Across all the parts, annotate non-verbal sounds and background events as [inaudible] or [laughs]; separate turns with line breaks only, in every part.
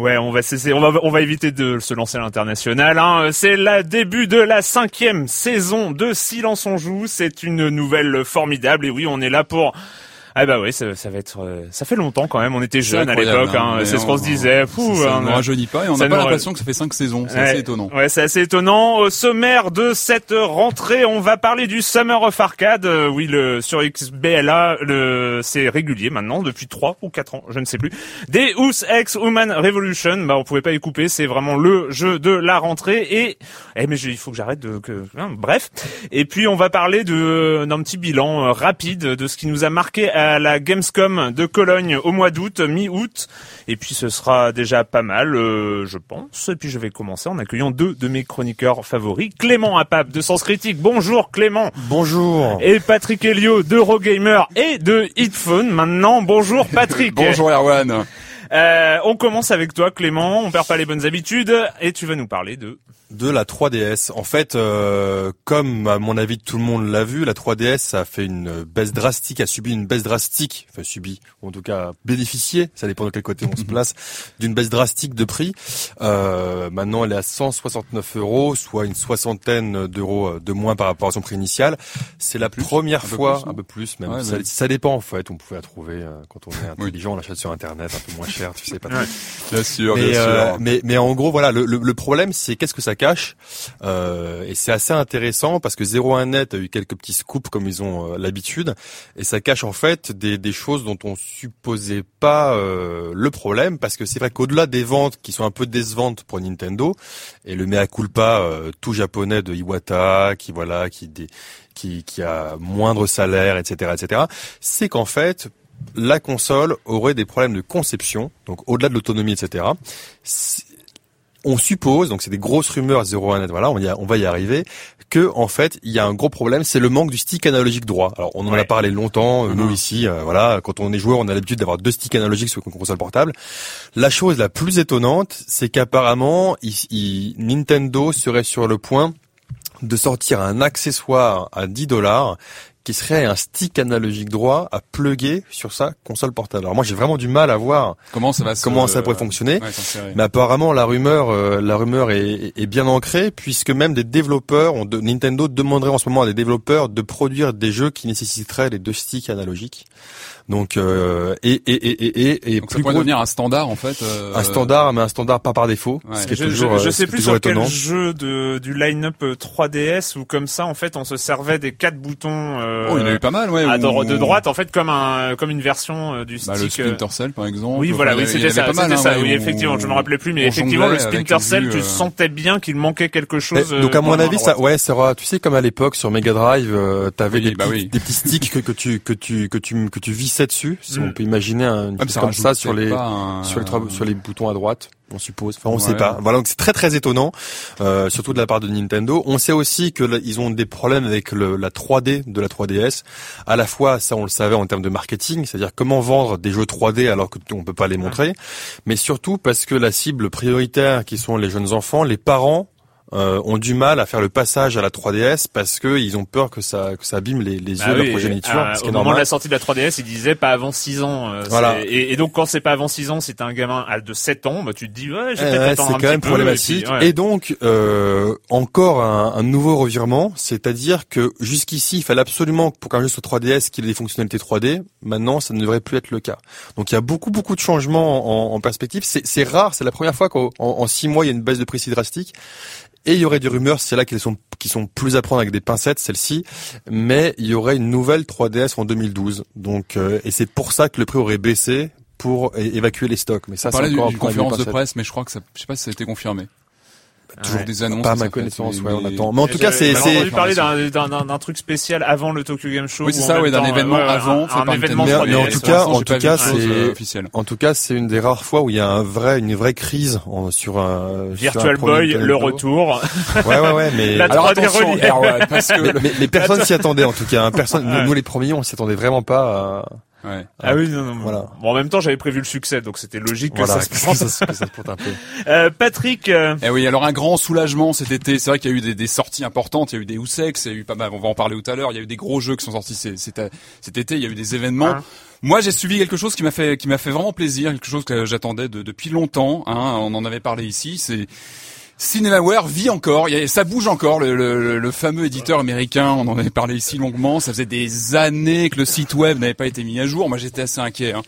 Ouais, on va cesser, on va, on va éviter de se lancer à l'international. Hein. C'est le début de la cinquième saison de Silence on joue. C'est une nouvelle formidable et oui, on est là pour ah bah oui, ça, ça, va être, euh, ça fait longtemps quand même. On était jeunes à l'époque, hein, c'est ce qu'on se disait.
Fou, ça hein, ne rajeunit pas et on n'a pas l'impression que ça fait cinq saisons. C'est assez étonnant.
Ouais, c'est assez étonnant. Au sommaire de cette rentrée, on va parler du Summer of Arcade. Euh, oui, le sur XBLA, le c'est régulier maintenant depuis trois ou quatre ans, je ne sais plus. Deus Ex Human Revolution. Bah, on pouvait pas y couper. C'est vraiment le jeu de la rentrée. Et eh mais il faut que j'arrête de que hein, bref. Et puis on va parler de d'un petit bilan euh, rapide de ce qui nous a marqué à la Gamescom de Cologne au mois d'août, mi-août. Et puis ce sera déjà pas mal, euh, je pense. Et puis je vais commencer en accueillant deux de mes chroniqueurs favoris. Clément Apap de Sens Critique. Bonjour Clément.
Bonjour.
Et Patrick Helio d'Eurogamer et de Hitphone. Maintenant, bonjour Patrick. [laughs]
bonjour Erwan.
Euh, on commence avec toi Clément, on perd pas les bonnes habitudes et tu vas nous parler de
de la 3DS. En fait, euh, comme à mon avis tout le monde l'a vu, la 3DS a fait une baisse drastique, a subi une baisse drastique, enfin subi, ou en tout cas bénéficié, ça dépend de quel côté on se [laughs] place, d'une baisse drastique de prix. Euh, maintenant, elle est à 169 euros, soit une soixantaine d'euros de moins par rapport à son prix initial. C'est la première fois, un peu plus même. ça, dépend en fait. On pouvait la trouver euh, quand on est intelligent, on l'achète sur internet, un peu moins cher, tu sais pas.
Bien sûr,
mais,
bien
sûr. mais mais en gros, voilà, le, le problème, c'est qu'est-ce que ça cache. Euh, et c'est assez intéressant parce que 01net a eu quelques petits scoops comme ils ont euh, l'habitude. Et ça cache en fait des, des choses dont on supposait pas euh, le problème parce que c'est vrai qu'au-delà des ventes qui sont un peu décevantes pour Nintendo et le mea culpa euh, tout japonais de Iwata qui voilà qui qui, qui a moindre salaire etc etc c'est qu'en fait la console aurait des problèmes de conception, donc au-delà de l'autonomie, etc on suppose, donc c'est des grosses rumeurs 01net, voilà, on, y on va y arriver, que en fait il y a un gros problème, c'est le manque du stick analogique droit. Alors on en a parlé longtemps, euh, nous mhm. ici, euh, voilà, quand on est joueur, on a l'habitude d'avoir deux sticks analogiques sur une console portable. La chose la plus étonnante, c'est qu'apparemment Nintendo serait sur le point de sortir un accessoire à 10 dollars qui serait un stick analogique droit à plugger sur sa console portable. Alors moi j'ai vraiment du mal à voir
comment ça va
comment ça pourrait fonctionner, mais apparemment la rumeur euh, la rumeur est, est, bien ancrée puisque même des développeurs on de, Nintendo demanderait en ce moment à des développeurs de produire des jeux qui nécessiteraient les deux sticks analogiques. Donc euh, et et et et et
Donc ça pourrait devenir un standard en fait. Euh...
Un standard, mais un standard pas par défaut.
Ce qui est je, toujours, je, je sais plus sur quel jeu de du line-up 3DS ou comme ça en fait on se servait des quatre boutons.
Euh, oh, il y en a eu pas mal, ouais.
À de droite en fait comme un comme une version euh, du
bah, stick. le Splinter Cell par exemple.
Oui voilà, oui c'était ça, c'était hein, ça. Oui effectivement, je me rappelais plus, mais effectivement le Splinter Cell, tu sentais bien qu'il manquait quelque chose.
Donc à mon avis ça, ouais, ça sera. Tu sais comme à l'époque sur Mega Drive, t'avais des petits sticks que tu que tu que tu que tu vissais dessus. Si on mm. peut imaginer un, une comme ça sur les sur les sur les boutons à droite on suppose. Enfin, on sait pas. Voilà, donc c'est très très étonnant, euh, surtout de la part de Nintendo. On sait aussi que ils ont des problèmes avec le, la 3D de la 3DS. À la fois, ça on le savait en termes de marketing, c'est-à-dire comment vendre des jeux 3D alors que on peut pas les montrer, mais surtout parce que la cible prioritaire qui sont les jeunes enfants, les parents euh, ont du mal à faire le passage à la 3DS parce que ils ont peur que ça que ça abîme les, les bah yeux de la progéniture.
Euh, au moment de la sortie de la 3DS, ils disaient pas avant 6 ans. Euh, voilà. Et, et, donc quand c'est pas avant 6 ans, c'est un gamin de 7 ans, bah tu te dis ouais, j'ai peut-être
C'est quand même problématique. Et, donc euh, encore un, un, nouveau revirement, c'est-à-dire que jusqu'ici, il fallait absolument pour qu'un jeu soit 3DS qu'il ait des fonctionnalités 3D. Maintenant, ça ne devrait plus être le cas. Donc il y a beaucoup beaucoup de changements en, en perspective. C'est rare, c'est la première fois qu'en 6 mois il y a une baisse de prix si drastique. Et il y aurait des rumeurs, c'est là qu'elles sont qui sont plus à prendre avec des pincettes, celle-ci, mais il y aurait une nouvelle 3DS en 2012. Donc euh, et c'est pour ça que le prix aurait baissé pour évacuer les stocks. Mais ça, c'est encore
une conférence de presse, mais je crois que ça, je sais pas si ça a été confirmé. Toujours des annonces.
Pas à ma connaissance, ouais, on attend. Mais en tout cas, c'est. J'ai
entendu parler d'un truc spécial avant le Tokyo Game Show.
Oui, c'est ça, oui, d'un événement avant.
Un, événement.
Mais, en tout cas, en tout cas, c'est en tout cas, c'est une des rares fois où il y a un vrai, une vraie crise sur un
Virtual Boy, le retour.
Ouais, ouais, ouais, mais [laughs]
la alors attention,
parce que mais, mais personne s'y attendait en tout cas. Hein. Personne, nous les premiers, on s'y attendait vraiment pas. À
Ouais. Ah oui, non, non. Voilà. Bon, en même temps, j'avais prévu le succès, donc c'était logique que ça se [laughs]
ça, se un peu.
Euh, Patrick. Euh...
Eh oui, alors un grand soulagement cet été. C'est vrai qu'il y a eu des, des, sorties importantes. Il y a eu des Ousex, il y a eu pas mal. On va en parler tout à l'heure. Il y a eu des gros jeux qui sont sortis cet, cet été. Il y a eu des événements. Hein moi, j'ai suivi quelque chose qui m'a fait qui m'a fait vraiment plaisir, quelque chose que j'attendais de, depuis longtemps. Hein, on en avait parlé ici. C'est Cinemaware vit encore, ça bouge encore, le, le, le, fameux éditeur américain, on en avait parlé ici longuement, ça faisait des années que le site web n'avait pas été mis à jour, moi j'étais assez inquiet. Hein.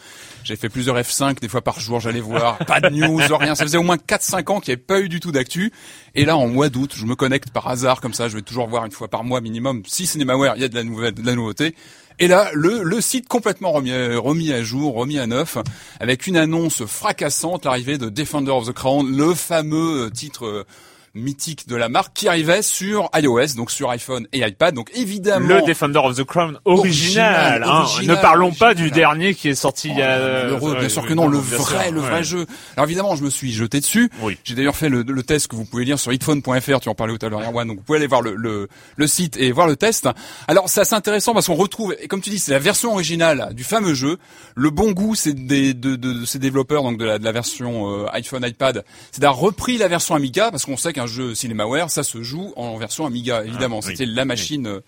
J'ai fait plusieurs F5, des fois par jour j'allais voir, pas de news, rien, ça faisait au moins 4-5 ans qu'il n'y avait pas eu du tout d'actu. Et là en mois d'août, je me connecte par hasard comme ça, je vais toujours voir une fois par mois minimum, si Cinemaware, il y a de la nouvelle, de la nouveauté. Et là, le, site complètement remis, remis à jour, remis à neuf, avec une annonce fracassante, l'arrivée de Defender of the Crown, le fameux titre mythique de la marque qui arrivait sur iOS, donc sur iPhone et iPad. Donc évidemment
le Defender of the Crown original. Hein. ne parlons pas du dernier qui est sorti il y a.
Euh, bien sûr que non, le vrai, le vrai jeu. Alors évidemment, je me suis jeté dessus. Oui. J'ai d'ailleurs fait le, le, test que vous pouvez lire sur hitphone.fr. Tu en parlais tout à l'heure, Erwan. Donc vous pouvez aller voir le, le, le site et voir le test. Alors c'est assez intéressant parce qu'on retrouve, et comme tu dis, c'est la version originale du fameux jeu. Le bon goût, c'est des de, de, de, ces développeurs donc de la, de la version euh, iPhone, iPad, c'est d'avoir repris la version Amiga parce qu'on sait qu'un jeu CinemaWare, ça se joue en version Amiga, évidemment. Ah, C'était la machine euh,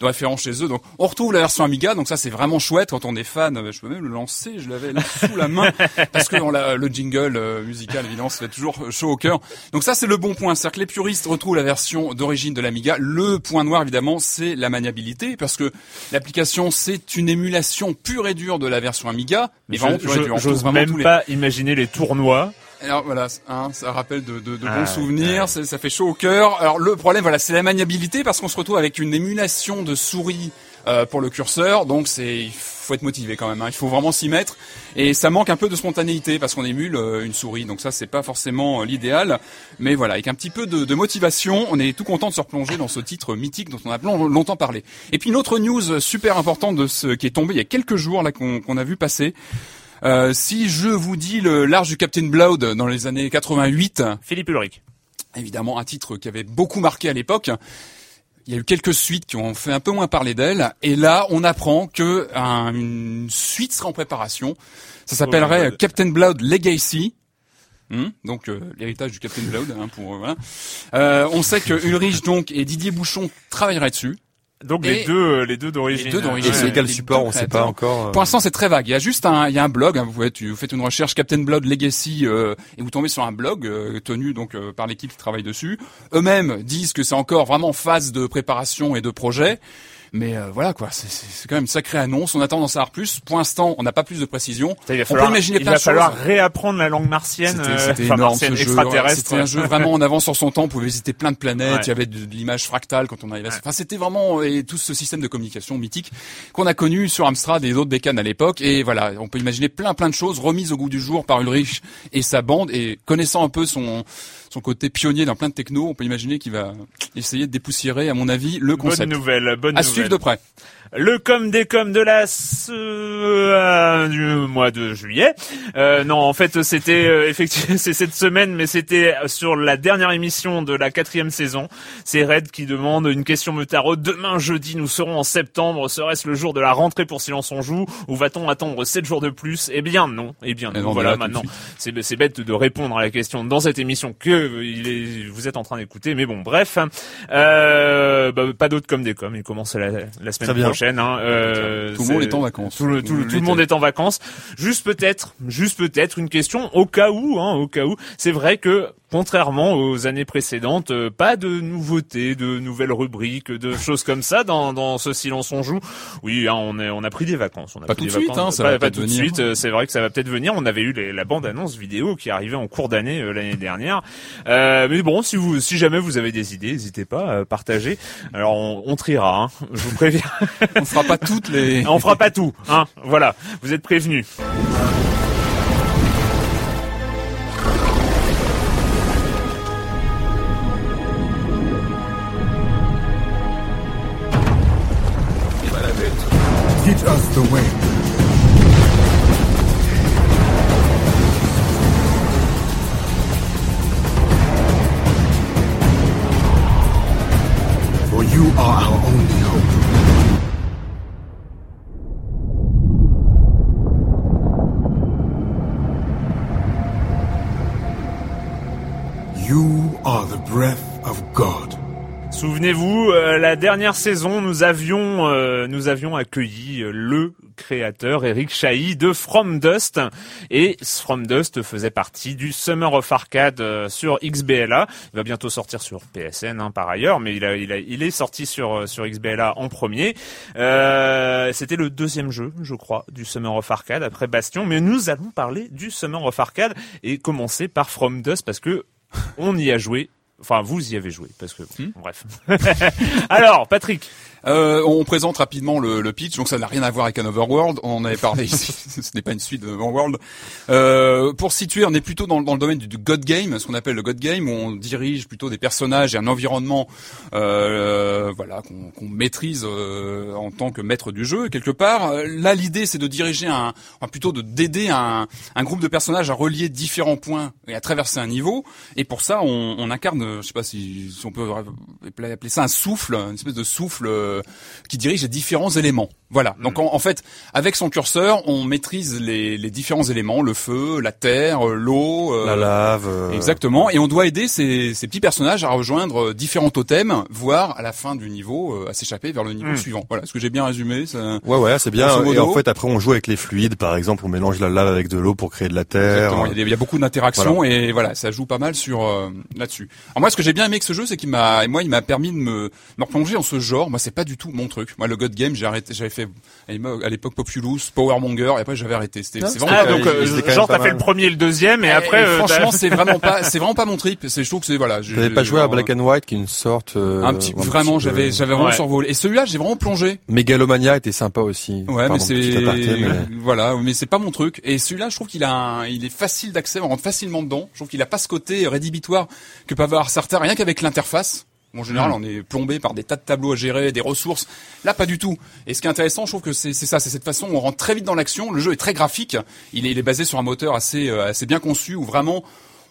de référence chez eux. Donc, on retrouve la version Amiga. Donc ça, c'est vraiment chouette quand on est fan. Euh, je peux même le lancer. Je l'avais là sous la main [laughs] parce que le jingle euh, musical, évidemment, ça fait toujours chaud au cœur. Donc ça, c'est le bon point. C'est-à-dire que les puristes retrouvent la version d'origine de l'Amiga. Le point noir, évidemment, c'est la maniabilité parce que l'application, c'est une émulation pure et dure de la version Amiga.
Mais vraiment pure et dure. J'ose même pas imaginer les tournois
alors voilà, hein, ça rappelle de, de, de bons ah, souvenirs, ça fait chaud au cœur. Alors le problème, voilà, c'est la maniabilité parce qu'on se retrouve avec une émulation de souris euh, pour le curseur, donc c'est il faut être motivé quand même. Hein, il faut vraiment s'y mettre et ça manque un peu de spontanéité parce qu'on émule euh, une souris, donc ça c'est pas forcément euh, l'idéal. Mais voilà, avec un petit peu de, de, motivation, on est tout content de se replonger dans ce titre mythique dont on a longtemps parlé. Et puis une autre news super importante de ce qui est tombé il y a quelques jours là qu'on a vu passer. Euh, si je vous dis le large du Captain Blood dans les années 88,
Philippe Ulrich.
Évidemment, un titre qui avait beaucoup marqué à l'époque. Il y a eu quelques suites qui ont fait un peu moins parler d'elle, et là, on apprend que une suite sera en préparation. Ça s'appellerait oh, Captain Blood Legacy. Hmm? Donc euh, l'héritage du Captain Blood hein, pour euh, voilà. Euh, on sait que Ulrich donc et Didier Bouchon travailleraient dessus.
Donc les deux, euh, les deux d'origine. Les deux
d'origine. Et c'est quel support, on sait pas encore.
Euh. Pour l'instant, c'est très vague. Il y a juste un, il y a un blog. Hein, vous, faites, vous faites une recherche Captain Blood Legacy euh, et vous tombez sur un blog tenu donc par l'équipe qui travaille dessus. Eux-mêmes disent que c'est encore vraiment en phase de préparation et de projet. Mais euh, voilà quoi, c'est quand même une sacrée annonce. On attend d'en savoir plus. Pour l'instant, on n'a pas plus de précision.
Il va falloir, on peut imaginer il va falloir réapprendre la langue martienne.
C'était euh, énorme ce jeu. C'était un jeu vraiment en avance sur son temps. On pouvait visiter plein de planètes. Il y avait de, l'image fractale quand on arrivait. Enfin, c'était vraiment et tout ce système de communication mythique qu'on a connu sur Amstrad et d'autres bécanes à l'époque. Et voilà, on peut imaginer plein plein de choses remises au goût du jour par Ulrich et sa bande. Et connaissant un peu son son côté pionnier dans plein de techno, on peut imaginer qu'il va essayer de dépoussiérer, à mon avis, le concept.
Bonne nouvelle, bonne
à suivre de près.
Le com des com de la euh, du mois de juillet. Euh, non, en fait, c'était euh, effectivement [laughs] c'est cette semaine, mais c'était sur la dernière émission de la quatrième saison. C'est Red qui demande une question me tarot. Demain jeudi, nous serons en septembre. Serait-ce le jour de la rentrée pour Silence on joue ou va-t-on attendre sept jours de plus? Eh bien non. Eh bien non. Voilà, maintenant, c'est c'est bête de répondre à la question dans cette émission que il est, vous êtes en train d'écouter. Mais bon, bref, euh, bah, pas d'autres comme des com. Il commence la, la semaine prochaine. Hein,
euh, tout le monde est en vacances.
Tout le, tout, le monde est en vacances. Juste peut-être, juste peut-être une question au cas où, hein, au cas où. C'est vrai que contrairement aux années précédentes, euh, pas de nouveautés, de nouvelles rubriques, de choses comme ça dans, dans ce silence on joue. Oui, hein, on, est, on a pris des vacances. On a
pas
tout
de suite, hein, ça pas, va pas tout de suite.
Euh, c'est vrai que ça va peut-être venir. On avait eu la bande annonce vidéo qui arrivait en cours d'année euh, l'année dernière. Euh, mais bon, si vous, si jamais vous avez des idées, n'hésitez pas à partager. Alors on, on triera, hein, je vous préviens. [laughs]
on fera pas toutes les.
on fera pas tout, hein. Voilà, vous êtes prévenus.
The way. For you are our only hope. You are the breath of God.
Souvenez-vous, euh, la dernière saison, nous avions euh, nous avions accueilli euh, le créateur Eric Chahi de From Dust et From Dust faisait partie du Summer of Arcade euh, sur XBLA. Il va bientôt sortir sur PSN hein, par ailleurs, mais il, a, il, a, est sorti sur sur XBLA en premier. C'était le deuxième jeu, je crois, du Summer of Arcade après Bastion, mais nous allons parler du Summer of Arcade et commencer par From Dust parce que on y a joué Enfin, vous y avez joué, parce que
Hmm.
bref. [laughs] Alors, Patrick,
Euh, on présente rapidement le, le pitch, donc ça n'a rien à voir avec un Overworld. On en avait parlé [laughs] ici, [laughs] ce n'est pas une suite de Overworld. Euh, pour situer, on est plutôt dans, dans le domaine du, du God Game, ce qu'on appelle le God Game, où on dirige plutôt des personnages et un environnement, euh, voilà, qu'on qu'on maîtrise euh, en tant que maître du jeu quelque part. Euh, Là, l'idée, c'est de diriger un, enfin plutôt de d'aider un, un groupe de personnages à relier différents points et à traverser un niveau. Et pour ça, on, on incarne, je sais pas si, si on peut appeler ça un souffle, une espèce de souffle euh, qui dirige les différents éléments. Voilà. Donc en, en fait, avec son curseur, on maîtrise les, les différents éléments le feu, la terre, euh, l'eau, euh,
La lave. euh,
Exactement, et on doit aider ces, ces petits personnages à rejoindre euh, différents totems, voire à la fin du niveau euh, à s'échapper vers le niveau
Mm.
suivant. Voilà, ce que j'ai bien résumé. Ça...
Ouais, ouais, c'est bien. Et en fait, après, on joue avec les fluides. Par exemple, on mélange la lave avec de l'eau pour créer de la terre.
Exactement. Il y, a des- il y a beaucoup d'interactions et voilà, ça joue pas mal sur euh, là-dessus. Alors moi, ce que j'ai bien aimé avec ce jeu, c'est qu'il m'a, moi, il m'a permis de me, me replonger dans ce genre. Moi, c'est pas du tout mon truc. Moi, le God Game, j'ai arrêté, j'avais fait à l'époque- Populous, Powermonger, et après j'avais arrêté. C'était, vraiment.
ah, donc euh, genre
pas
t'as fait le premier et le deuxième, et
Et-
après,
et
euh,
franchement, c'est vraiment pas, [laughs] c'est vraiment pas mon trip. C'est, je trouve que c'est voilà.
T'avais pas joué à Black and White, qui est une sorte. euh,
un petit,
un
vraiment, j'avais, j'avais vraiment
Ouais.
survolé. Et celui-là, j'ai vraiment plongé.
Megalomania était sympa aussi.
Ouais,
Pardon,
mais c'est voilà, mais c'est pas mon truc. Et celui-là, je trouve qu'il a, un... il est facile d'accès, on rentre facilement dedans. Je trouve qu'il a pas ce côté rédhibitoire que peuvent avoir certains, rien qu'avec l'interface. En général, on est plombé par des tas de tableaux à gérer, des ressources. Là, pas du tout. Et ce qui est intéressant, je trouve que c'est ça, c'est cette façon où on rentre très vite dans l'action. Le jeu est très graphique. Il est, il est basé sur un moteur assez, euh, assez bien conçu, où vraiment,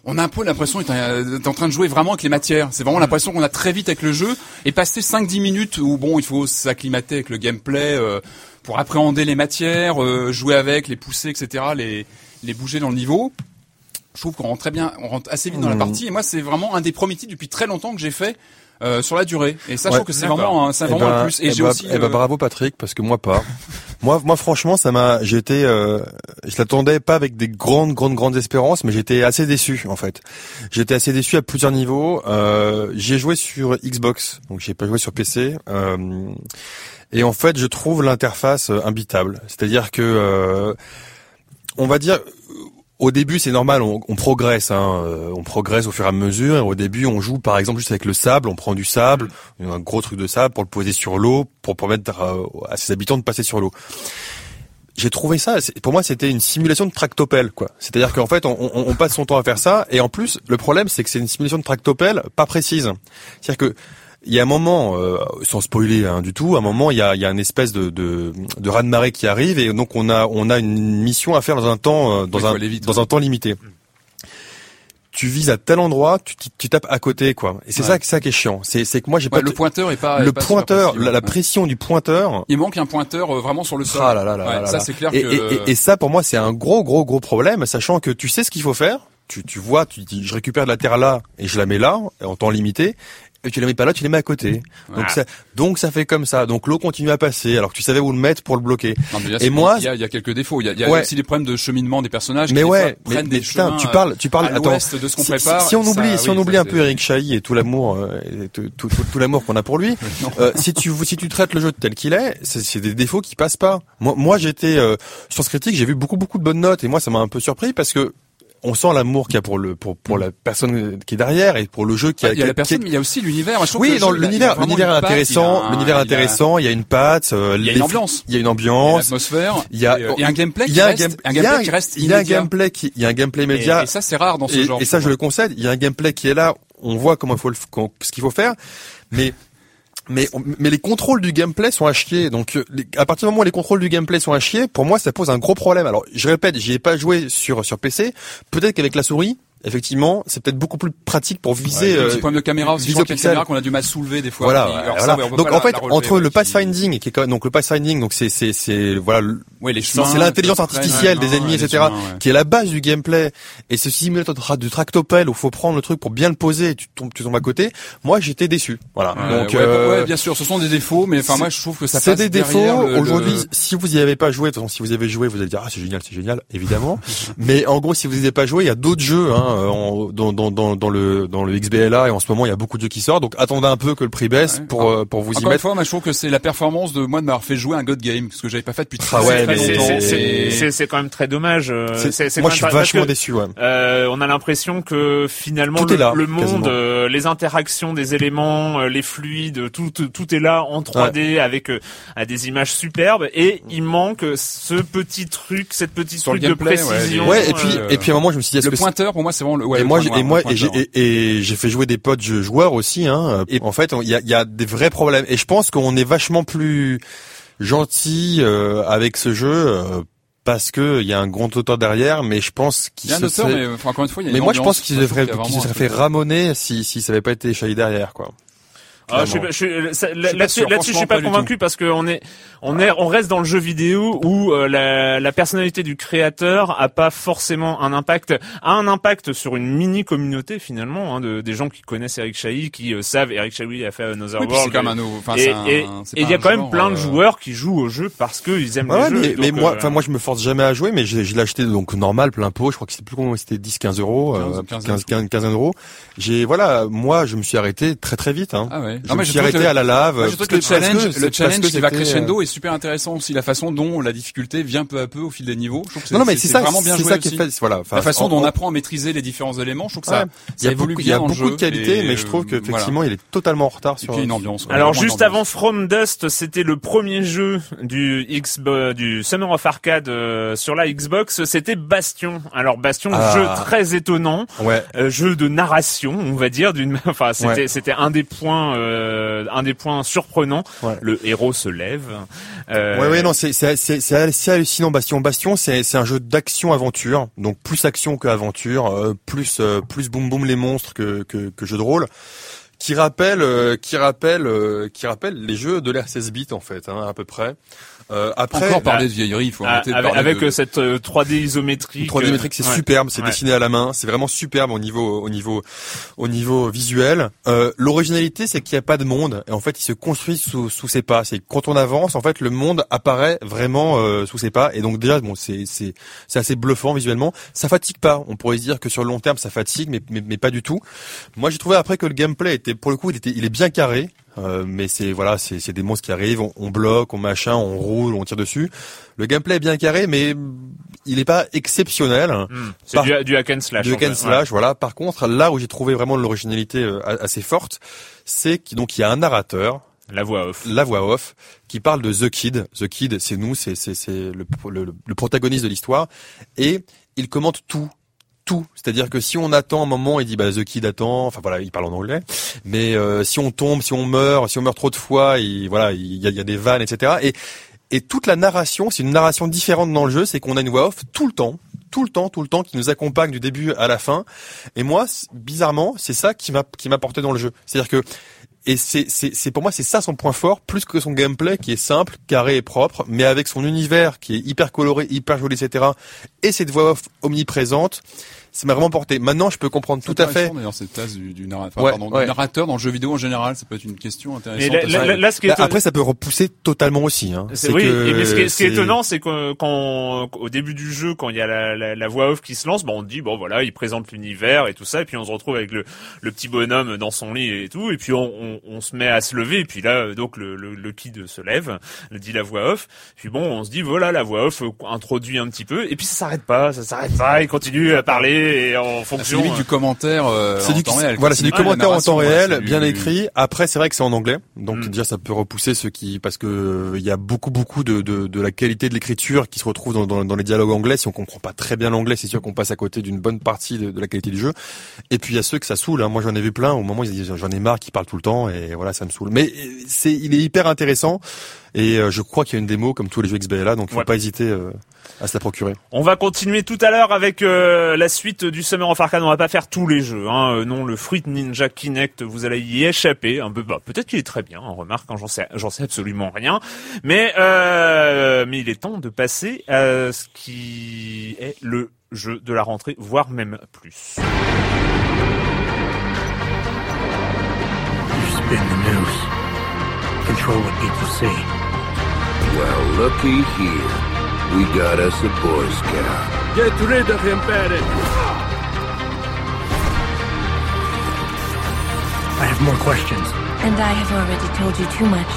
on a un peu l'impression d'être euh, en train de jouer vraiment avec les matières. C'est vraiment l'impression qu'on a très vite avec le jeu et passer 5-10 minutes où bon, il faut s'acclimater avec le gameplay euh, pour appréhender les matières, euh, jouer avec, les pousser, etc., les, les bouger dans le niveau. Je trouve qu'on rentre très bien, on rentre assez vite dans la
Mhm.
partie. Et moi, c'est vraiment un des premiers titres depuis très longtemps que j'ai fait euh, sur la durée. Et ça, je
Ouais,
trouve que c'est vraiment, un- c'est
Eh
vraiment
ben,
un plus. Et
eh
j'ai
ben-
aussi.
eh ben,
euh,
bravo Patrick, parce que moi pas. [laughs] moi, moi franchement, ça m'a. J'étais, euh, je l'attendais pas avec des grandes, grandes, grandes espérances, mais j'étais assez déçu en fait. J'étais assez déçu à plusieurs niveaux. Euh, j'ai joué sur Xbox, donc j'ai pas joué sur PC. Euh, et en fait, je trouve l'interface euh, imbitable. C'est-à-dire que, euh, on va dire. Au début, c'est normal, on, on progresse, hein, euh, on progresse au fur et à mesure. Et au début, on joue par exemple juste avec le sable, on prend du sable, un gros truc de sable pour le poser sur l'eau, pour permettre euh, à ses habitants de passer sur l'eau. J'ai trouvé ça, pour moi, c'était une simulation de tractopelle, quoi. C'est-à-dire qu'en fait, on, on- on passe son temps à faire ça, et en plus, le problème, c'est que c'est une simulation de tractopelle pas précise. C'est-à-dire que il y a un moment, euh, sans spoiler hein, du tout, à un moment, il y a, il y a une espèce de, de, de raz-de-marée qui arrive, et donc on a, on a une mission à faire dans un temps, euh, dans un,
vite,
dans
ouais.
un temps limité. Tu vises à tel endroit, tu, tu, tu tapes à côté, quoi. Et c'est
Ouais.
ça, ça qui est chiant. C'est, c'est que moi, j'ai
ouais,
pas
le pointeur est pas. est
le
pas
pointeur,
précis,
la, pression du pointeur.
Il manque un pointeur euh, vraiment sur le sol.
Ah là là là
ça c'est clair
et,
que.
et, et, et ça, pour moi, c'est un gros, gros, gros problème, sachant que tu sais ce qu'il faut faire. Tu, tu vois, tu dis, je récupère de la terre là et je la mets là, en temps limité. Et tu la mets pas là, tu les mets à côté. [laughs] Donc
Ah.
ça, donc ça fait comme ça. Donc l'eau continue à passer, alors que tu savais où le mettre pour le bloquer.
Non, mais bien
Et moi-
il y a, il y a quelques défauts. Il y a, il y a
Ouais.
aussi des problèmes de cheminement des personnages.
Mais
qui,
ouais,
fois,
mais,
prennent
mais
des
putain,
chemins,
tu parles, tu parles.
à
Attends,
de ce qu'on
si,
prépare.
si- si on
ça,
oublie, si on oublie un peu Eric Chahi et tout l'amour, euh, et tout, tout, tout- tout l'amour qu'on a pour lui, [laughs] euh, si tu si tu traites le jeu tel qu'il est, c'est c'est des défauts qui passent pas. Moi, moi j'étais euh, sur ce critique, j'ai vu beaucoup beaucoup de bonnes notes et moi ça m'a un peu surpris parce que on sent l'amour qu'il y a pour le pour pour la personne qui est derrière et pour le jeu qui a,
Il y a la personne, mais il y a aussi l'univers.
Oui, dans l'univers, l'univers intéressant, l'univers intéressant, il y a une patte, euh,
Il y a une ambiance.
il y a une ambiance,
l'atmosphère.
il y a,
euh, un gameplay
il
qui
y a un
reste,
game-
un
il y a
gameplay
un-
qui reste
il y a un
immédiat.
gameplay qui, il y a un gameplay
Et,
média.
et ça, c'est rare dans ce genre.
et ça, je le concède. Il y a un gameplay qui est là. On voit comment il faut le, ce qu'il faut faire. Mais mais les contrôles du gameplay sont à chier. Donc euh, à partir du moment où les contrôles du gameplay sont à chier, pour moi ça pose un gros problème. Alors je répète, j'y ai pas joué sur sur PC. Peut-être qu'avec la souris, effectivement, c'est peut-être beaucoup plus pratique pour viser.
Ouais,
euh,
petit problème de caméra aussi.
Viser pixel.
caméra qu'on a du mal à soulever des fois.
Voilà,
Et alors
voilà.
ça, ouais,
donc en fait
relever,
entre
ouais,
le
qui-
pathfinding qui est quand même, donc le pathfinding donc c'est c'est c'est voilà
Ouais, les
c'est
chemins,
l'intelligence
ouais,
artificielle des ennemis etc
chemins,
qui est la base du gameplay et ce simulateur de tra- de tractopelle où faut prendre le truc pour bien le poser et tu tombes tu tombes à côté moi j'étais déçu voilà donc euh,
bien sûr, ce sont des défauts, mais enfin
c'est-
moi je trouve que ça
c'est des défauts.
le-
Aujourd'hui, si vous y avez pas joué, de toute façon, si vous y avez joué, vous allez dire ah c'est génial, c'est génial, évidemment. [laughs] Mais en gros, si vous y avez pas joué, il y a d'autres jeux hein, en- dans, dans, dans, dans le dans le XBLA et en ce moment il y a beaucoup de jeux qui sortent. Donc attendez un peu que le prix baisse
Ouais.
pour euh, pour vous y
Encore une
mettre.
fois, moi je trouve que c'est la performance de moi de m'avoir fait jouer un God Game, ce que j'avais pas fait depuis
Ah
très,
ouais,
très
mais
C'est-
longtemps.
c'est- c'est-
Et-
C'est c'est quand même très dommage. euh,
C'est- moi, je suis vachement
que,
déçu. Ouais.
Euh, on a l'impression que finalement
Tout
le,
est là,
le monde, euh, les interactions des éléments, euh, les fluides, tout, tout, tout est là en 3D avec euh, à des images superbes et il manque ce petit truc, cette petite
Sur le
truc de
gameplay,
précision.
Ouais, et puis
euh,
et puis à un moment, je me suis dit
le
que
pointeur pour moi c'est vraiment le ouais,
et
le
moi,
noir,
et moi, et et, j'ai fait jouer des potes joueurs aussi, hein. Et en fait, il y a, y a des vrais problèmes. Et je pense qu'on est vachement plus gentil euh, avec ce jeu euh, parce que il y a un grand auteur derrière. Mais je pense
Il
qu'il se
auteur,
serait-
mais enfin, encore une fois, il y a
mais
une
moi, je pense qu'il devrait,
qu'il
serait fait
truc.
ramoner si, si ça avait pas été Shai derrière, quoi.
Ah, je suis je suis- ça-
pas
là-dessus, là-dessus, je suis
franchement,
pas convaincu parce que on est, on est, on reste dans le jeu vidéo où euh, la, la personnalité du créateur a pas forcément un impact, a un impact sur une mini communauté finalement, hein, de, des gens qui connaissent Eric Chahi, qui euh, savent Eric Chahi a fait Another
Oui,
World.
quand même un nouveau- enfin,
et
c'est un-
et-
c'est
et il y a quand même plein de
euh,
joueurs qui jouent au jeu parce qu'ils aiment
Ouais, ouais,
les
mais,
jeux.
mais
donc,
moi,
euh,
enfin moi je me force jamais à jouer, mais j'ai je l'ai acheté donc normal plein pot. Je crois que c'était plus combien c'était 10, 15 euros,
15,
euh,
15,
15, 15, 15 euros. J'ai voilà, moi je me suis arrêté très très vite. Hein.
Ah ouais.
Je
Non,
me
mais
suis
je trouve
arrêté
que-
à la lave.
Moi, je trouve que le challenge,
que-
le challenge qui va crescendo est super intéressant aussi. La façon dont la difficulté vient peu à peu au fil des niveaux. Je trouve que
Non, non, mais c'est ça,
vraiment bien
c'est
joué
ça qui est fait. Voilà. Enfin,
La façon
en-
dont on
en-
apprend à maîtriser les différents éléments, je trouve que
Ouais.
ça,
Il y a
ça évolue
beaucoup, il y a beaucoup
jeu.
de qualités,
et,
mais je trouve
euh,
qu'effectivement,
voilà.
il est totalement en retard
Et
sur.
une ambiance.
Alors juste avant. From Dust, c'était le premier jeu du X du Summer of Arcade euh, sur la Xbox, c'était Bastion. Alors Bastion,
Ah.
jeu très étonnant,
Ouais.
euh, jeu de narration, on va dire d'une [laughs] enfin c'était un des points euh, un des points surprenants.
Ouais.
Le héros se lève. Euh,
Ouais, ouais, non, c'est c'est hallucinant. Bastion, Bastion, c'est c'est un jeu d'action aventure, donc plus action que aventure, euh, plus euh, plus boum boum les monstres que que, que jeu de rôle, qui rappelle euh, qui rappelle euh, qui rappelle les jeux de l'ère 16 bits en fait, hein, à peu près. Euh, après,
Encore
bah,
parler de vieillerie, il faut
Ah,
arrêter de
avec,
parler
avec,
de...
euh, cette euh, 3D isométrique.
3D métrique, c'est
ouais.
superbe, c'est
Ouais.
dessiné à la main, c'est vraiment superbe au niveau au niveau au niveau visuel. Euh, L'originalité, c'est qu'il n'y a pas de monde et en fait, il se construit sous sous ses pas. C'est que quand on avance, en fait, le monde apparaît vraiment euh, sous ses pas et donc déjà, bon, c'est c'est c'est assez bluffant visuellement. Ça fatigue pas. On pourrait se dire que sur le long terme, ça fatigue, mais mais, mais pas du tout. Moi, j'ai trouvé après que le gameplay était pour le coup, il était il est bien carré. Euh, mais c'est voilà, c'est c'est des monstres qui arrivent, on, on bloque, on machin, on roule, on tire dessus. Le gameplay est bien carré, mais il est pas exceptionnel.
Hmm. C'est du, du hack and slash.
Du hack and slash, voilà. Par contre, là où j'ai trouvé vraiment l'originalité euh, assez forte, c'est qu'il donc il y a un narrateur.
La voix off.
la voix off, qui parle de The Kid. The Kid, c'est nous, c'est c'est c'est le, le, le protagoniste de l'histoire, et il commente tout. Tout, c'est-à-dire que si on attend un moment, il dit bah The Kid attend, enfin voilà, il parle en anglais, mais euh, si on tombe, si on meurt, si on meurt trop de fois, il voilà, il y a, il y a des vannes, etc. Et et toute la narration, c'est une narration différente dans le jeu, c'est qu'on a une voix off tout le temps, tout le temps, tout le temps, qui nous accompagne du début à la fin. Et moi, bizarrement, c'est ça qui m'a qui m'a porté dans le jeu. C'est-à-dire que et c'est c'est c'est pour moi c'est ça son point fort, plus que son gameplay qui est simple, carré et propre, mais avec son univers qui est hyper coloré, hyper joli, etc. Et cette voix off omniprésente, ça m'a vraiment porté. Maintenant, je peux comprendre tout à fait.
Intéressant, D'ailleurs, cette place du, du, narra- enfin,
Ouais,
pardon, du narrateur dans le jeu vidéo en général, ça peut être une question intéressante.
là,
à se
là,
poser.
là, là, ce qui est
Bah, après, ça peut repousser totalement aussi. Hein.
C'est oui,
que
et mais ce qui est, ce qui est étonnant, c'est que quand au début du jeu, quand il y a la, la, la voix off qui se lance, bon, on dit bon voilà, il présente l'univers et tout ça, et puis on se retrouve avec le, le petit bonhomme dans son lit et tout, et puis on, on, on se met à se lever, et puis là euh, donc le, le, le kid se lève, dit la voix off, puis bon, on se dit voilà la voix off euh, introduit un petit peu, et puis ça s'arrête pas, ça s'arrête pas, il continue à parler, et en
C'est
fonction.
du commentaire euh,
C'est
en
du,
temps réel.
voilà, c'est du commentaire en temps réel,
du-
bien écrit. Après, c'est vrai que c'est en anglais, donc
Mm.
déjà ça peut repousser ceux qui, parce que euh, il y a beaucoup beaucoup de, de, de la qualité de l'écriture qui se retrouve dans, dans, dans les dialogues anglais. Si on comprend pas très bien l'anglais, c'est sûr qu'on passe à côté d'une bonne partie de, de la qualité du jeu. Et puis il y a ceux que ça saoule. Hein. Moi, j'en ai vu plein. Au moment, où ils disent j'en ai marre, qui parlent tout le temps, et voilà, ça me saoule. Mais euh, c'est, il est hyper intéressant. Et euh, je crois qu'il y a une démo comme tous les jeux XBLA, donc faut
Ouais.
pas hésiter euh, à se la procurer.
On va continuer tout à l'heure avec euh, la suite du Summer of Arcade. On va pas faire tous les jeux. Hein. Euh, non, le Fruit Ninja Kinect, vous allez y échapper. Un peu, bah, peut-être qu'il est très bien. On remarque, hein, j'en sais, j'en sais absolument rien. Mais, euh, mais il est temps de passer à ce qui est le jeu de la rentrée, voire même plus.
You spin the noose. Control what people see.
Well, looky here. We got us a Boy Scout.
Get rid of him, Barrett. I have more questions.
And I have already told you too much.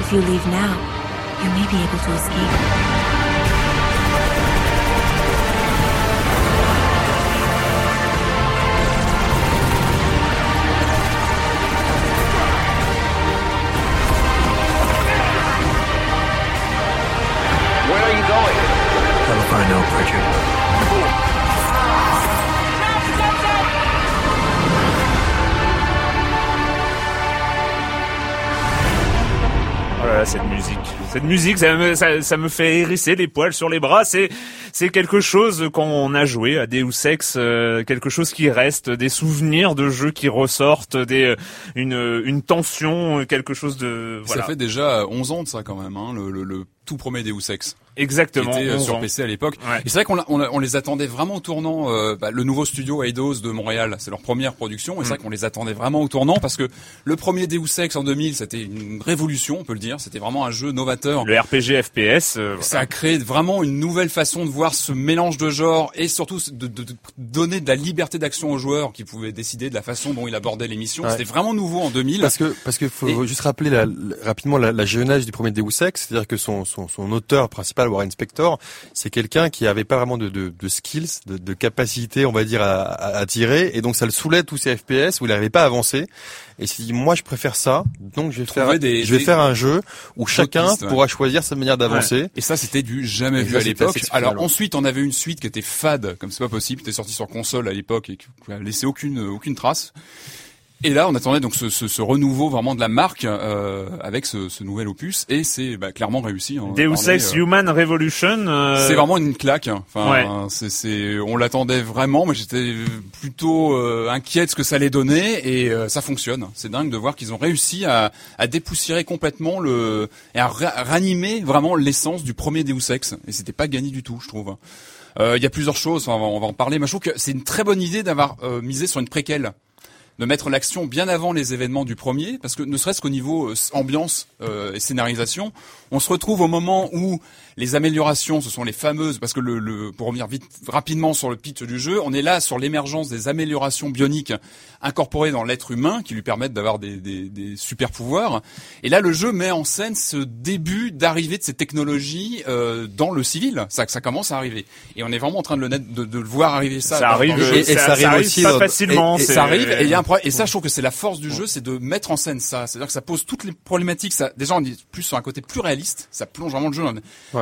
If you leave now, you may be able to escape.
Cette musique. Cette musique, ça me, ça, ça me fait hérisser les poils sur les bras. C'est, c'est quelque chose qu'on a joué à Deus Ex, euh, quelque chose qui reste, des souvenirs de jeux qui ressortent, des, euh, une, une tension, quelque chose de, voilà.
Ça fait déjà 11 ans de ça quand même, hein, le, le, le tout premier Deus Ex. Qui
Exactement.
était euh,
11
sur. PC à l'époque.
Ouais.
Et c'est vrai qu'on on, on les attendait vraiment au tournant. euh, bah, le nouveau studio Eidos de Montréal, c'est leur première production. Et
Mm.
c'est vrai qu'on les attendait vraiment au tournant parce que le premier Deus Ex en 2000, c'était une révolution, on peut le dire. C'était vraiment un jeu novateur.
Le RPG FPS, euh,
Ça a créé vraiment une nouvelle façon de voir ce mélange de genres et surtout de, de- de donner de la liberté d'action aux joueurs qui pouvaient décider de la façon dont il abordait l'émission.
Ouais.
C'était vraiment nouveau en 2000.
Parce que parce que faut
Et-
juste rappeler la- la- rapidement la, la genèse du premier Deus Ex, c'est-à-dire que son, son son auteur principal Warren Spector, c'est quelqu'un qui avait pas vraiment de de, de skills, de, de capacité, on va dire à, à, à tirer, et donc ça le saoulait tous ces FPS où il n'arrivait pas à avancer. Et il s'est dit moi je préfère ça, donc je vais
Trouver
faire
des-
je vais
des-
faire un jeu où chacun
pistes, ouais.
pourra choisir sa manière d'avancer.
Et ça, c'était du jamais
Et
vu
ça,
à l'époque. Alors
ouais.
ensuite, on avait une suite qui était fade, comme c'est pas possible, qui était sortie sur console à l'époque et qui a laissé aucune aucune trace. Et là, on attendait donc ce, ce, ce renouveau vraiment de la marque euh, avec ce, ce nouvel opus, et c'est bah, clairement réussi. hein.
Deus Ex
euh,
Human Revolution. euh,
C'est vraiment une claque. hein. Enfin,
Ouais.
c'est, c'est, on l'attendait vraiment. Moi, j'étais plutôt euh, inquiet de ce que ça allait donner, et euh, ça fonctionne. C'est dingue de voir qu'ils ont réussi à, à dépoussiérer complètement le et à ra- ranimer vraiment l'essence du premier Deus Ex. Et c'était pas gagné du tout, je trouve. Euh, Il y a plusieurs choses. enfin, on, va, on va en parler. Mais je trouve que c'est une très bonne idée d'avoir euh, misé sur une préquelle de mettre l'action bien avant les événements du premier, parce que ne serait-ce qu'au niveau euh, ambiance euh, et scénarisation, on se retrouve au moment où les améliorations, ce sont les fameuses, parce que le, le pour revenir vite rapidement sur le pitch du jeu, on est là sur l'émergence des améliorations bioniques incorporées dans l'être humain qui lui permettent d'avoir des, des, des super pouvoirs. Et là, le jeu met en scène ce début d'arrivée de ces technologies euh, dans le civil. Ça, ça commence à arriver, et on est vraiment en train de le, net- de, de le voir arriver ça.
Ça arrive.
Et- et ça arrive aussi
pas
dans-
facilement.
et-
Ça arrive et il y a un problème. Et ça, je trouve que c'est la force du jeu, c'est de mettre en scène ça. C'est-à-dire que ça pose toutes les problématiques. Ça, déjà, on est plus sur un côté plus réaliste. Ça plonge vraiment le jeu dans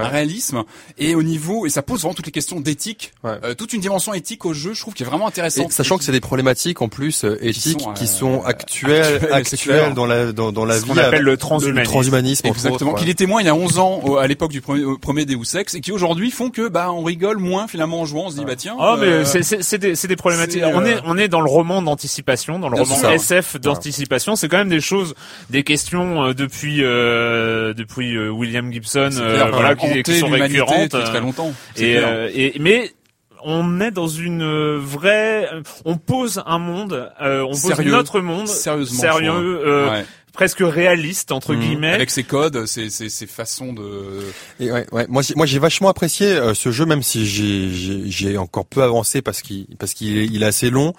un réalisme. Et au niveau, et ça pose vraiment toutes les questions d'éthique.
Ouais.
Euh, toute une dimension éthique au jeu, je trouve, qui est vraiment
Et
intéressante.
sachant que c'est des problématiques en plus euh, éthiques
sont,
qui
euh,
sont actuelles,
actuelles, [laughs]
dans la dans, dans la
Ce
vie.
qu'on appelle
avec-
le transhumanisme.
transhumanisme entre
Exactement.
autres,
Qu'il
ouais.
est témoin il y a 11 ans au- à l'époque du premier, au premier Deus Ex et qui aujourd'hui font que bah on rigole moins finalement en jouant. On se dit bah tiens.
Oh mais
euh,
c'est c'est c'est des c'est des problématiques.
c'est, euh,
On est on est dans le roman d'anticipation, dans le roman. SF d'anticipation. C'est quand même des choses, des questions euh, depuis euh, depuis euh, William Gibson, euh, voilà, qui, qui sont récurrentes.
très
euh,
longtemps.
Et, euh, et mais on est dans une vraie, on pose un monde, euh, on pose notre monde
Sérieusement,
sérieux, euh,
Ouais.
Presque réaliste entre
Mhm.
guillemets.
Avec ses codes, ses, ses, ses façons de.
Et ouais, ouais. Moi, j'ai- moi, j'ai vachement apprécié euh, ce jeu, même si j'ai, j'ai, j'ai encore peu avancé parce qu'il, parce qu'il est, il est assez long.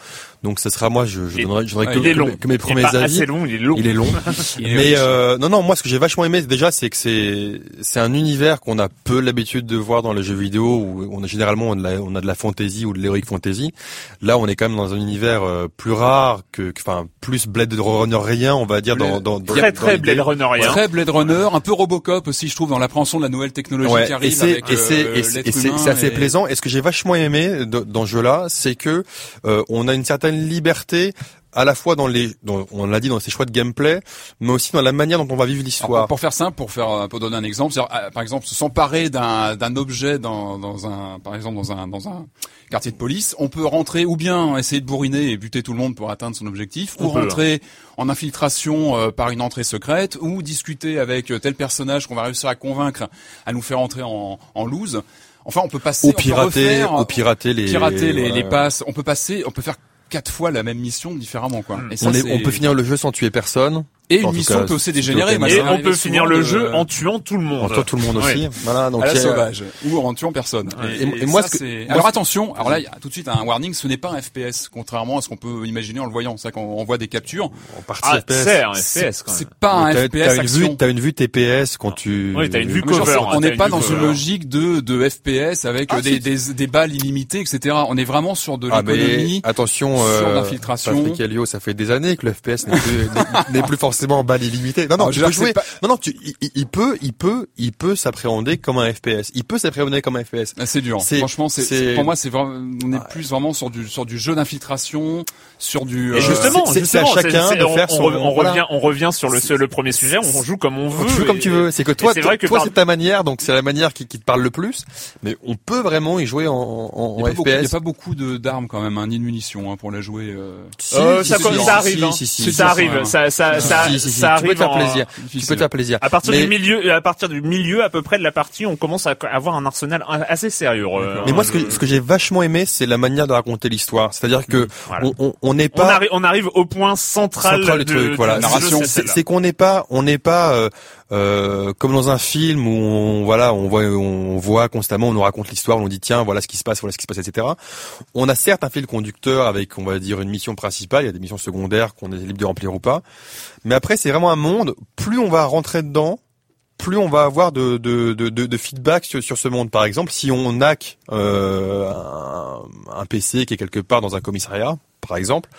Donc, ça sera moi, je, je donnerai, je donnerai que,
il est
que
long.
mes- que mes
Il est pas
avis.
assez long, il est long.
Il est long. [laughs]
Il est
Mais euh, non, non, moi, ce que j'ai vachement aimé déjà, c'est que c'est, c'est un univers qu'on a peu l'habitude de voir dans les jeux vidéo où on a généralement on a, de la- on a de la fantasy ou de l'heroic fantasy. Là, on est quand même dans un univers euh, plus rare que, que- enfin, plus Blade Runner rien, on va dire dans, dans, dans
Très
dans
très. Blade Runner.
Très Blade Runner, un peu Robocop aussi, je trouve, dans l'appréhension de la nouvelle technologie
Ouais,
qui
et
arrive
c'est
avec
et c'est
euh,
et c'est-
l'être
et c'est
humain
c'est assez
et-
plaisant. Et ce que j'ai vachement aimé de- dans ce jeu-là, c'est que euh, on a une certaine liberté à la fois dans les, dans- on l'a dit dans ses choix de gameplay, mais aussi dans la manière dont on va vivre l'histoire.
pour, pour faire simple, pour faire euh, pour donner un exemple, c'est-à-dire, euh, par exemple s'emparer d'un d'un objet dans dans un par exemple dans un dans un quartier de police, on peut rentrer ou bien essayer de bourriner et buter tout le monde pour atteindre son objectif, ou
On peut,
rentrer en infiltration euh, par une entrée secrète, ou discuter avec tel personnage qu'on va réussir à convaincre à nous faire entrer en en loose. Enfin, on peut passer,
Ou
on peut
pirater,
refaire,
ou pirater les,
pirater les,
voilà.
les passes. On peut passer, on peut faire quatre fois la même mission différemment, quoi. Et ça,
on, est-
c'est-
on peut finir le jeu sans tuer personne.
Et une mission
cas,
peut aussi dégénérer.
Et on peut finir le
de-
jeu en tuant tout le monde.
En toi, tout le monde aussi.
Ouais.
Voilà. Donc
à la sauvage ou en tuant personne.
Et-
Et,
et moi,
ça,
que-
alors attention, alors là il y a tout de suite un warning, ce n'est pas un FPS, contrairement à ce qu'on peut imaginer en le voyant. C'est qu'on on voit des captures.
en partie
Ah,
FPS.
c'est un FPS
c'est pas un FPS
t'as une vue, t'as une vue TPS quand tu.
Oui, t'as une vue cover, hein,
on n'est pas dans une logique de, de FPS avec
Ah,
des, des, balles illimitées, etc. On est vraiment sur de
Ah,
l'économie.
attention,
sur
euh,
l'infiltration.
Patrick ça fait des années que le FPS n'est plus, [laughs] plus forcément en balle illimitée. Non, non,
Alors,
tu peux jouer.
pas-
Non, non, tu, il, il- il peut, il peut, il peut s'appréhender comme un FPS. Il peut s'appréhender comme un FPS.
Ah, C'est dur. Franchement, c'est
c'est-
pour moi, c'est vraiment, on est plus vraiment sur du sur du jeu d'infiltration, sur du.
Et
euh,
justement,
c'est- c'est à chacun de
on,
faire
on
son-
on
voilà.
revient, on revient sur le, le premier sujet. On joue comme on veut.
tu veux comme tu veux. C'est que toi, toi, c'est ta manière, donc c'est la manière qui, qui te parle le plus. Mais on peut vraiment y jouer en, en,
Il
en
n'y a, pas beaucoup- il y a
FPS.
pas beaucoup de d'armes quand même, hein, ni de munitions hein, pour la jouer. euh.
Si,
Euh,
si,
ça,
si,
ça
si,
arrive, hein. ça arrive, ça, ça,
si, si, si,
ça
tu peux te faire
en-
plaisir. Tu peux te faire plaisir.
À partir
Mais-
du milieu, à partir du milieu à peu près de la partie, on commence à avoir un arsenal assez sérieux. euh,
Mais moi, ce
euh,
que, ce que j'ai vachement aimé, c'est la manière de raconter l'histoire. C'est-à-dire que
Voilà.
on- on on n'est
on,
pas
arrive, on arrive au point central,
central du
de,
truc. Voilà,
narration,
c'est qu'on n'est pas, on n'est pas euh, comme dans un film où on, voilà, on voit, on voit constamment, on nous raconte l'histoire, on dit tiens, voilà ce qui se passe, voilà ce qui se passe, etc. On a certes un fil conducteur avec, on va dire, une mission principale. Il y a des missions secondaires qu'on est libre de remplir ou pas. Mais après, c'est vraiment un monde. Plus on va rentrer dedans, plus on va avoir de, de, de, de, feedback sur, ce monde. Par exemple, si on hack euh, un PC qui est quelque part dans un commissariat, par exemple,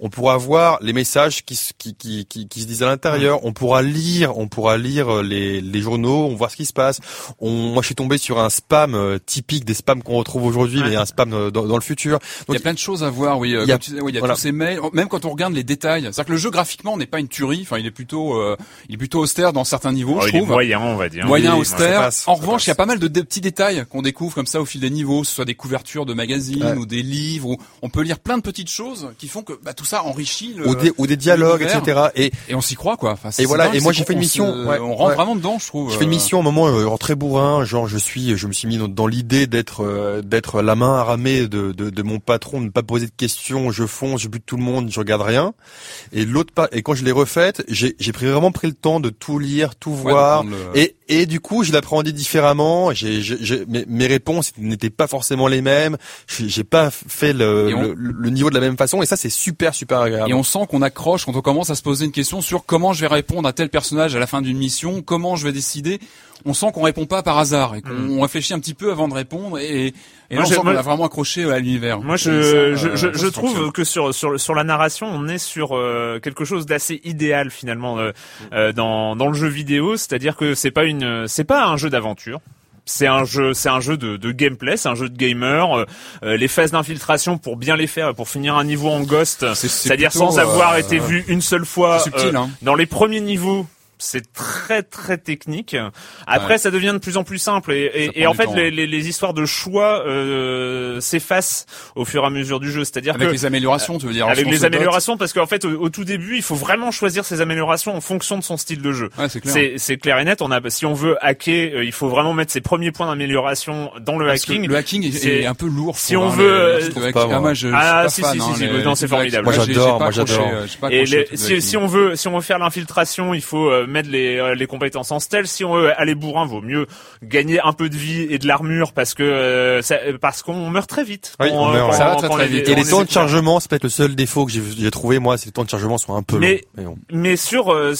on pourra voir les messages qui, se- qui, qui, qui, qui se disent à l'intérieur. On pourra lire, on pourra lire les, les journaux, on voit ce qui se passe. On, moi, je suis tombé sur un spam euh, typique des spams qu'on retrouve aujourd'hui, mais un spam euh, dans, dans le futur.
Il y a plein de choses à voir, oui. euh,
il y a-
comme tu disais, oui, il y a
voilà.
tous ces mails. Même quand on regarde les détails, c'est-à-dire que le jeu graphiquement n'est pas une tuerie. Enfin, il est plutôt, euh, il est plutôt austère dans certains niveaux,
Oh,
je
il est
trouve.
moyen, on va dire.
Moyen
Oui,
austère.
passe,
en revanche,
passe.
il y a pas mal de, de petits détails qu'on découvre comme ça au fil des niveaux, que ce soit des couvertures de magazines
Ouais.
ou des livres. Où on peut lire plein de petites choses qui font que bah, tout ça enrichit le.
ou des, ou des dialogues, etc. Et
Et on s'y croit, quoi. Enfin,
Et voilà,
dingue,
et moi, j'ai fait une mission,
se-
ouais,
on rentre
ouais.
vraiment dedans, je trouve.
Je fais une
euh,
mission à un moment euh, en très bourrin, genre je suis, je me suis mis dans, l'idée d'être, euh, d'être la main armée de, de, de mon patron, de ne pas poser de questions, je fonce, je bute tout le monde, je regarde rien. Et l'autre pas, et quand je l'ai refaite, j'ai, j'ai pris vraiment pris le temps de tout lire, tout
ouais,
voir.
le-
Et, et du coup, je l'appréhendais différemment. J'ai, j'ai, j'ai- mes, mes réponses n'étaient pas forcément les mêmes. J'ai, pas fait le,
on-
le, le niveau de la même façon. Et ça, c'est super, super agréable.
Et on sent qu'on accroche quand on commence à se poser une question sur comment je vais répondre à tel personnage à la fin d'une mission, comment je vais décider. On sent qu'on répond pas par hasard et qu'on on réfléchit un petit peu avant de répondre et, et
Mm. Moi,
là, on sent qu'on a vraiment accroché à l'univers.
Moi, je,
ça,
je,
euh,
je, je trouve que sur, sur, sur la narration, on est sur euh, quelque chose d'assez idéal finalement euh, euh, dans, dans le jeu vidéo. C'est-à-dire que c'est pas une, c'est pas un jeu d'aventure. C'est un jeu, c'est un jeu de, de gameplay, c'est un jeu de gamer. Euh, euh, les phases d'infiltration pour bien les faire, pour finir un niveau en ghost,
C'est- c'est
c'est-à-dire sans avoir
euh,
été vu une seule fois.
subtil,
euh,
hein.
Dans les premiers niveaux, c'est très très technique. Après, ça devient de plus en plus simple et, et, et en fait,
temps,
les,
ouais.
les, les histoires de choix euh, s'effacent au fur et à mesure du jeu. C'est-à-dire
Avec
que
les améliorations, tu veux dire.
avec les améliorations, parce qu'en fait, au, au tout début, il faut vraiment choisir ses améliorations en fonction de son style de jeu.
Ouais, c'est clair.
C'est c'est clair et net. On a, si on veut hacker, euh, il faut vraiment mettre ses premiers points d'amélioration dans le
Parce que
hacking.
le hacking est,
c'est-
est un peu lourd.
si on
hein,
veut,
euh,
ah,
Ah, si, si, si,
hein,
non, c'est formidable.
Moi, j'adore, moi, j'adore.
euh, pas
Et si, on veut, si on veut faire l'infiltration, il faut euh, mettre les, euh, les compétences en stealth. Si on veut aller bourrin, vaut mieux gagner un peu de vie et de l'armure parce que euh, ça- parce qu'on meurt très vite.
Oui, on
euh,
meurt,
ça va très,
on
très vite.
on
Et les temps de chargement, c'est peut-être le seul défaut que j'ai trouvé moi, c'est que les temps de chargement sont un peu
Mais-
longs. Mais bon.
Mais sur euh,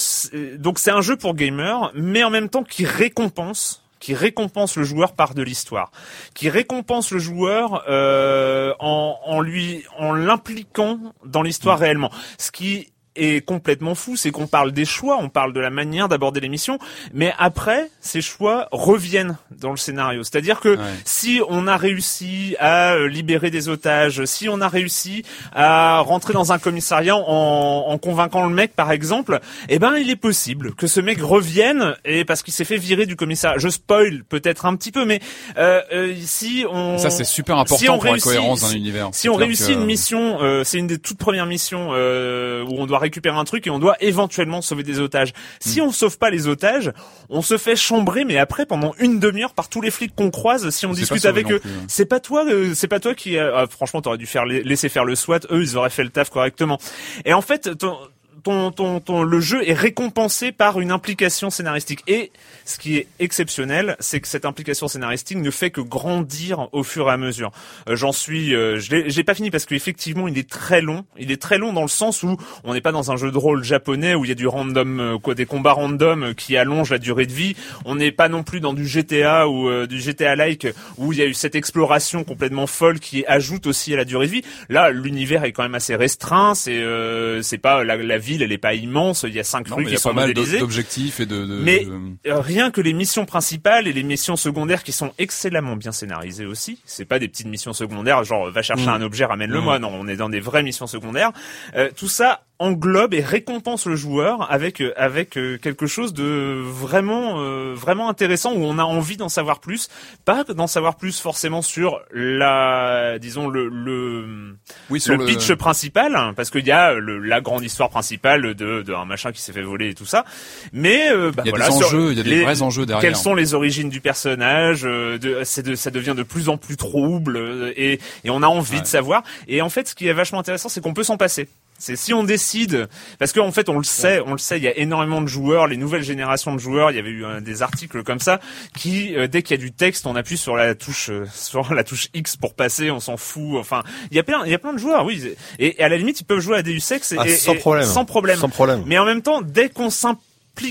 donc c'est un jeu pour gamers, mais en même temps qui récompense qui récompense le joueur par de l'histoire, qui récompense le joueur euh, en, en lui en l'impliquant dans l'histoire
Mm.
réellement. Ce qui est complètement fou, c'est qu'on parle des choix, on parle de la manière d'aborder l'émission, mais après, ces choix reviennent dans le scénario. C'est-à-dire que
Ouais.
si on a réussi à euh, libérer des otages, si on a réussi à rentrer dans un commissariat en, en convainquant le mec, par exemple, eh ben, il est possible que ce mec revienne et parce qu'il s'est fait virer du commissariat. Je spoil peut-être un petit peu, mais euh, euh, si on
Ça, c'est super important
si on
pour la
réussit-
cohérence d'un
si-
univers.
si on réussit
que-
une mission, euh, c'est une des toutes premières missions euh, où on doit récupérer un truc et on doit éventuellement sauver des otages. Si on sauve pas les otages, on se fait chambrer, mais après pendant une demi-heure par tous les flics qu'on croise. Si on discute avec eux,
plus, ouais.
c'est pas toi, euh, c'est pas toi qui. euh, ah, franchement, t'aurais dû faire laisser faire le SWAT. Eux, ils auraient fait le taf correctement. Et en fait, ton, ton, ton, ton- le jeu est récompensé par une implication scénaristique. Et ce qui est exceptionnel, c'est que cette implication scénaristique ne fait que grandir au fur et à mesure. Euh, J'en suis, euh, j'ai pas fini parce qu'effectivement, il est très long. Il est très long dans le sens où on n'est pas dans un jeu de rôle japonais où il y a du random, euh, quoi, des combats random qui allongent la durée de vie. On n'est pas non plus dans du GTA ou euh, du GTA-like où il y a eu cette exploration complètement folle qui ajoute aussi à la durée de vie. Là, l'univers est quand même assez restreint. C'est, euh, c'est pas la, la ville, elle est pas immense. Il y a cinq
Non,
rues qui
y
sont
pas mal
modélisées.
d'objectifs et de. de-
Mais
de-
euh, rien que les missions principales et les missions secondaires qui sont excellemment bien scénarisées aussi, c'est pas des petites missions secondaires genre va chercher un objet, ramène-le-moi. Non, on est dans des vraies missions secondaires. Euh, tout ça englobe et récompense le joueur avec euh, avec euh, quelque chose de vraiment euh, vraiment intéressant où on a envie d'en savoir plus, pas d'en savoir plus forcément sur la disons le le
Oui, sur
le pitch principal, hein, parce qu'il y a le, la grande histoire principale de, de un machin qui s'est fait voler et tout ça. Mais euh, bah,
Il y a
voilà,
des enjeux, il y a des
les-
vrais enjeux derrière.
Quelles sont les origines du personnage euh, de, c'est de, Ça devient de plus en plus trouble euh, et, et on a envie
Ouais.
de savoir. Et en fait, ce qui est vachement intéressant, c'est qu'on peut s'en passer. C'est si on décide, parce qu'en fait on le sait, on le sait, il y a énormément de joueurs, les nouvelles générations de joueurs. Il y avait eu euh, des articles comme ça qui, euh, dès qu'il y a du texte, on appuie sur la touche, euh, [laughs] sur la touche X pour passer, on s'en fout. Enfin, il y a plein, il y a plein de joueurs, oui. Et, et à la limite, ils peuvent jouer à Deus Ex et,
Ah, sans
et-
problème.
sans problème.
Sans problème.
Mais en même temps, dès qu'on s'implique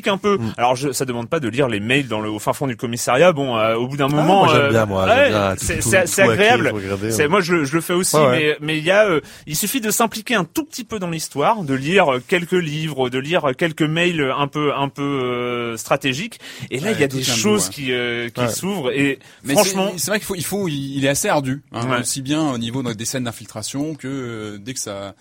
un peu, alors je, ça demande pas de lire les mails dans le au fin fond du commissariat. Bon, euh, au bout d'un
Ah,
moment,
moi, j'aime
euh,
bien, moi,
ouais, c'est agréable.
regarder, ouais.
moi je, le- je le fais aussi,
Ouais,
mais mais il y a, euh, il suffit de s'impliquer un tout petit peu dans l'histoire, de lire euh, quelques livres, de lire quelques mails un peu un peu euh, stratégiques, et là
Ouais,
il y a des choses qui euh, qui
Ouais.
s'ouvrent et
Mais
franchement.
c'est- c'est vrai qu'il faut, il faut, il est assez ardu, hein,
Ouais.
aussi bien au niveau des scènes d'infiltration que euh, dès que ça,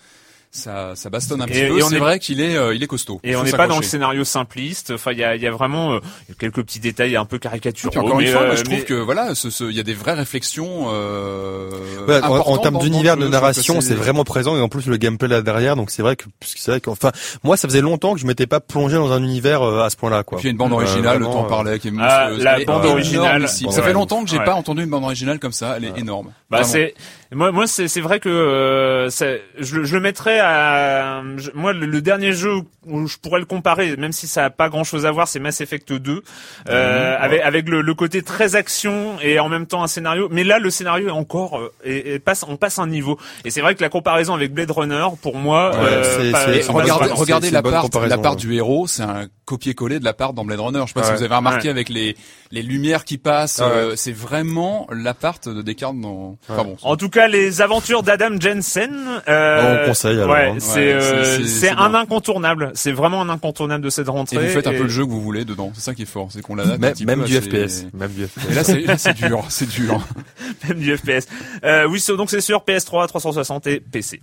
ça, ça bastonne un
Et-
petit
et
peu.
on
C'est
est-
vrai qu'il est, euh, il est costaud.
Et on n'est pas dans le scénario simpliste. Enfin, il y a, il y a vraiment euh, quelques petits détails un peu caricaturaux.
Puis encore une
mais,
fois, moi,
euh,
je trouve
mais-
que voilà, ce- ce- il y a des vraies réflexions. Euh,
Ouais, en, termes d'univers
le
de narration, c'est vraiment présent et en plus le gameplay là derrière, donc c'est vrai que puisque c'est vrai que enfin moi ça faisait longtemps que je m'étais pas plongé dans un univers euh, à ce point-là quoi.
Puis il y a une bande
Euh,
originale,
vraiment,
t'en
euh,
parlais, qui est
Ah,
monstrueuse.
la bande originale.
Ça fait longtemps que j'ai pas entendu une bande originale comme ça. Elle est énorme.
Bah c'est moi moi c'est c'est vrai que euh, c'est- je, le- je le mettrais à je- moi le, le dernier jeu où je pourrais le comparer même si ça a pas grand chose à voir c'est Mass Effect 2 euh, avec avec le, le côté très action et en même temps un scénario mais là le scénario est encore euh, et, et passe on passe un niveau et c'est vrai que la comparaison avec Blade Runner pour moi
Ouais,
euh,
c'est-
pas-
Regardez, la part,
comparaison,
la part
ouais.
du héros, c'est un copier-coller de la part dans Blade Runner. Je sais pas si vous avez remarqué
Ouais.
avec les les lumières qui passent,
Ouais.
euh, c'est vraiment la part de Descartes dans. Enfin bon.
En tout cas, les aventures d'Adam Jensen. Euh,
On conseille, alors,
Ouais,
hein.
c'est
Ouais,
euh,
c'est-
un
bien.
incontournable. C'est vraiment un incontournable de cette rentrée.
Et vous faites un peu le jeu que vous voulez dedans. C'est ça qui est fort, c'est qu'on l'adapte
Même, même du FPS, même du FPS.
Et là, c'est dur, c'est dur. [laughs] [laughs]
même du FPS. Euh, oui, c'est- donc c'est sur PS3, 360 et PC.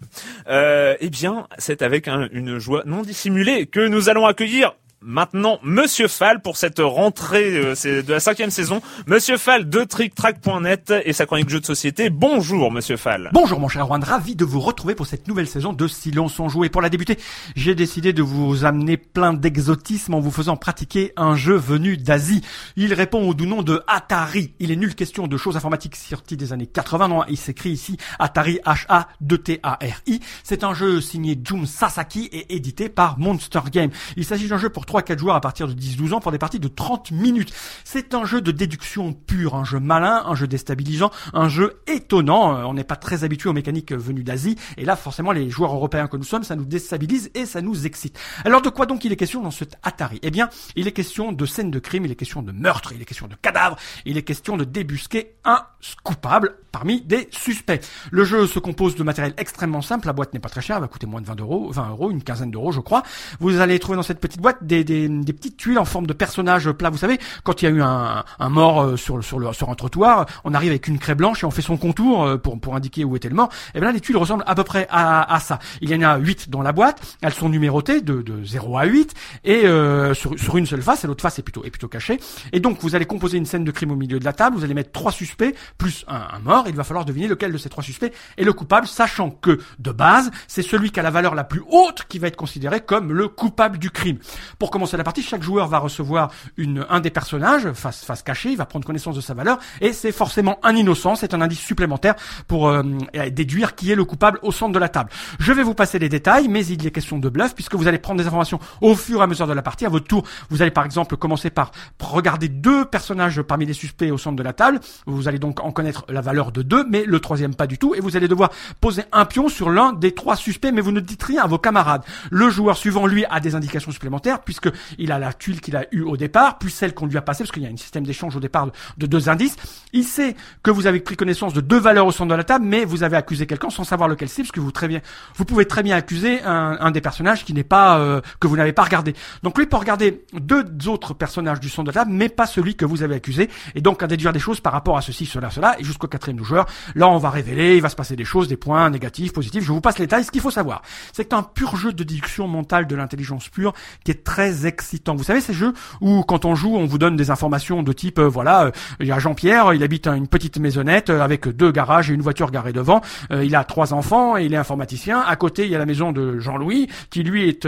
Euh, eh bien, c'est avec un- une joie non dissimulée que nous allons accueillir maintenant Monsieur Fall pour cette rentrée euh, de la cinquième saison. Monsieur Fall de TrickTrack.net et sa chronique jeux de société. Bonjour Monsieur Fall.
Bonjour mon cher Juan, ravi de vous retrouver pour cette nouvelle saison de Silence on joue. Pour la débuter, j'ai décidé de vous amener plein d'exotisme en vous faisant pratiquer un jeu venu d'Asie. Il répond au doux nom de Atari. Il est nul question de choses informatiques sorties des années 80. Non, il s'écrit ici Atari H-A-2-T-A-R-I. C'est un jeu signé Jun Sasaki et édité par Monster Game. Il s'agit d'un jeu pour 3-4 joueurs à partir de 10-12 ans pour des parties de 30 minutes. C'est un jeu de déduction pure, un jeu malin, un jeu déstabilisant, un jeu étonnant. Euh, On n'est pas très habitué aux mécaniques venues d'Asie. Et là, forcément, les joueurs européens que nous sommes, ça nous déstabilise et ça nous excite. Alors de quoi donc il est question dans cet Atari? Eh bien, il est question de scènes de crime, il est question de meurtre, il est question de cadavres, il est question de débusquer un coupable parmi des suspects. Le jeu se compose de matériel extrêmement simple, la boîte n'est pas très chère, elle va coûter moins de 20 euros, 20 euros, une quinzaine d'euros je crois. Vous allez trouver dans cette petite boîte des, petites tuiles en forme de personnages plats. Vous savez, quand il y a eu un, mort euh, sur, un trottoir, on arrive avec une craie blanche et on fait son contour euh, pour, indiquer où était le mort. Et bien là, les tuiles ressemblent à peu près à, ça. Il y en a 8 dans la boîte, elles sont numérotées de, de 0 à 8 et euh, sur, une seule face, et l'autre face est plutôt, est cachée. Et donc vous allez composer une scène de crime au milieu de la table, vous allez mettre trois suspects plus un mort, il va falloir deviner lequel de ces trois suspects est le coupable, sachant que de base, c'est celui qui a la valeur la plus haute qui va être considéré comme le coupable du crime. Pour commencer la partie, chaque joueur va recevoir une, un des personnages face, face cachée, il va prendre connaissance de sa valeur, et c'est forcément un innocent, c'est un indice supplémentaire pour euh, déduire qui est le coupable au centre de la table. Je vais vous passer les détails, mais il est question de bluff, puisque vous allez prendre des informations au fur et à mesure de la partie. À votre tour, vous allez par exemple commencer par regarder deux personnages parmi les suspects au centre de la table. Vous allez donc en connaître la valeur de deux, mais le troisième pas du tout, et vous allez devoir poser un pion sur l'un des trois suspects, mais vous ne dites rien à vos camarades. Le joueur suivant, lui, a des indications supplémentaires, puisque il a la tuile qu'il a eue au départ, puis celle qu'on lui a passée, parce qu'il y a un système d'échange au départ de deux indices. Il sait que vous avez pris connaissance de deux valeurs au centre de la table, mais vous avez accusé quelqu'un sans savoir lequel c'est, parce que vous très bien, vous pouvez très bien accuser un, des personnages qui n'est pas euh, que vous n'avez pas regardé. Donc lui peut regarder deux autres personnages du centre de la table, mais pas celui que vous avez accusé, et donc à déduire des choses par rapport à ceci, cela, cela, et jusqu'au quatrième Là, on va révéler, il va se passer des choses, des points négatifs, positifs. Je vous passe les détails. Ce qu'il faut savoir, c'est un pur jeu de déduction mentale de l'intelligence pure qui est très excitant. Vous savez ces jeux où quand on joue, on vous donne des informations de type, euh, voilà, euh, il y a Jean-Pierre, il habite une petite maisonnette euh, avec deux garages et une voiture garée devant. Il a trois enfants et il est informaticien. À côté, il y a la maison de Jean-Louis qui lui est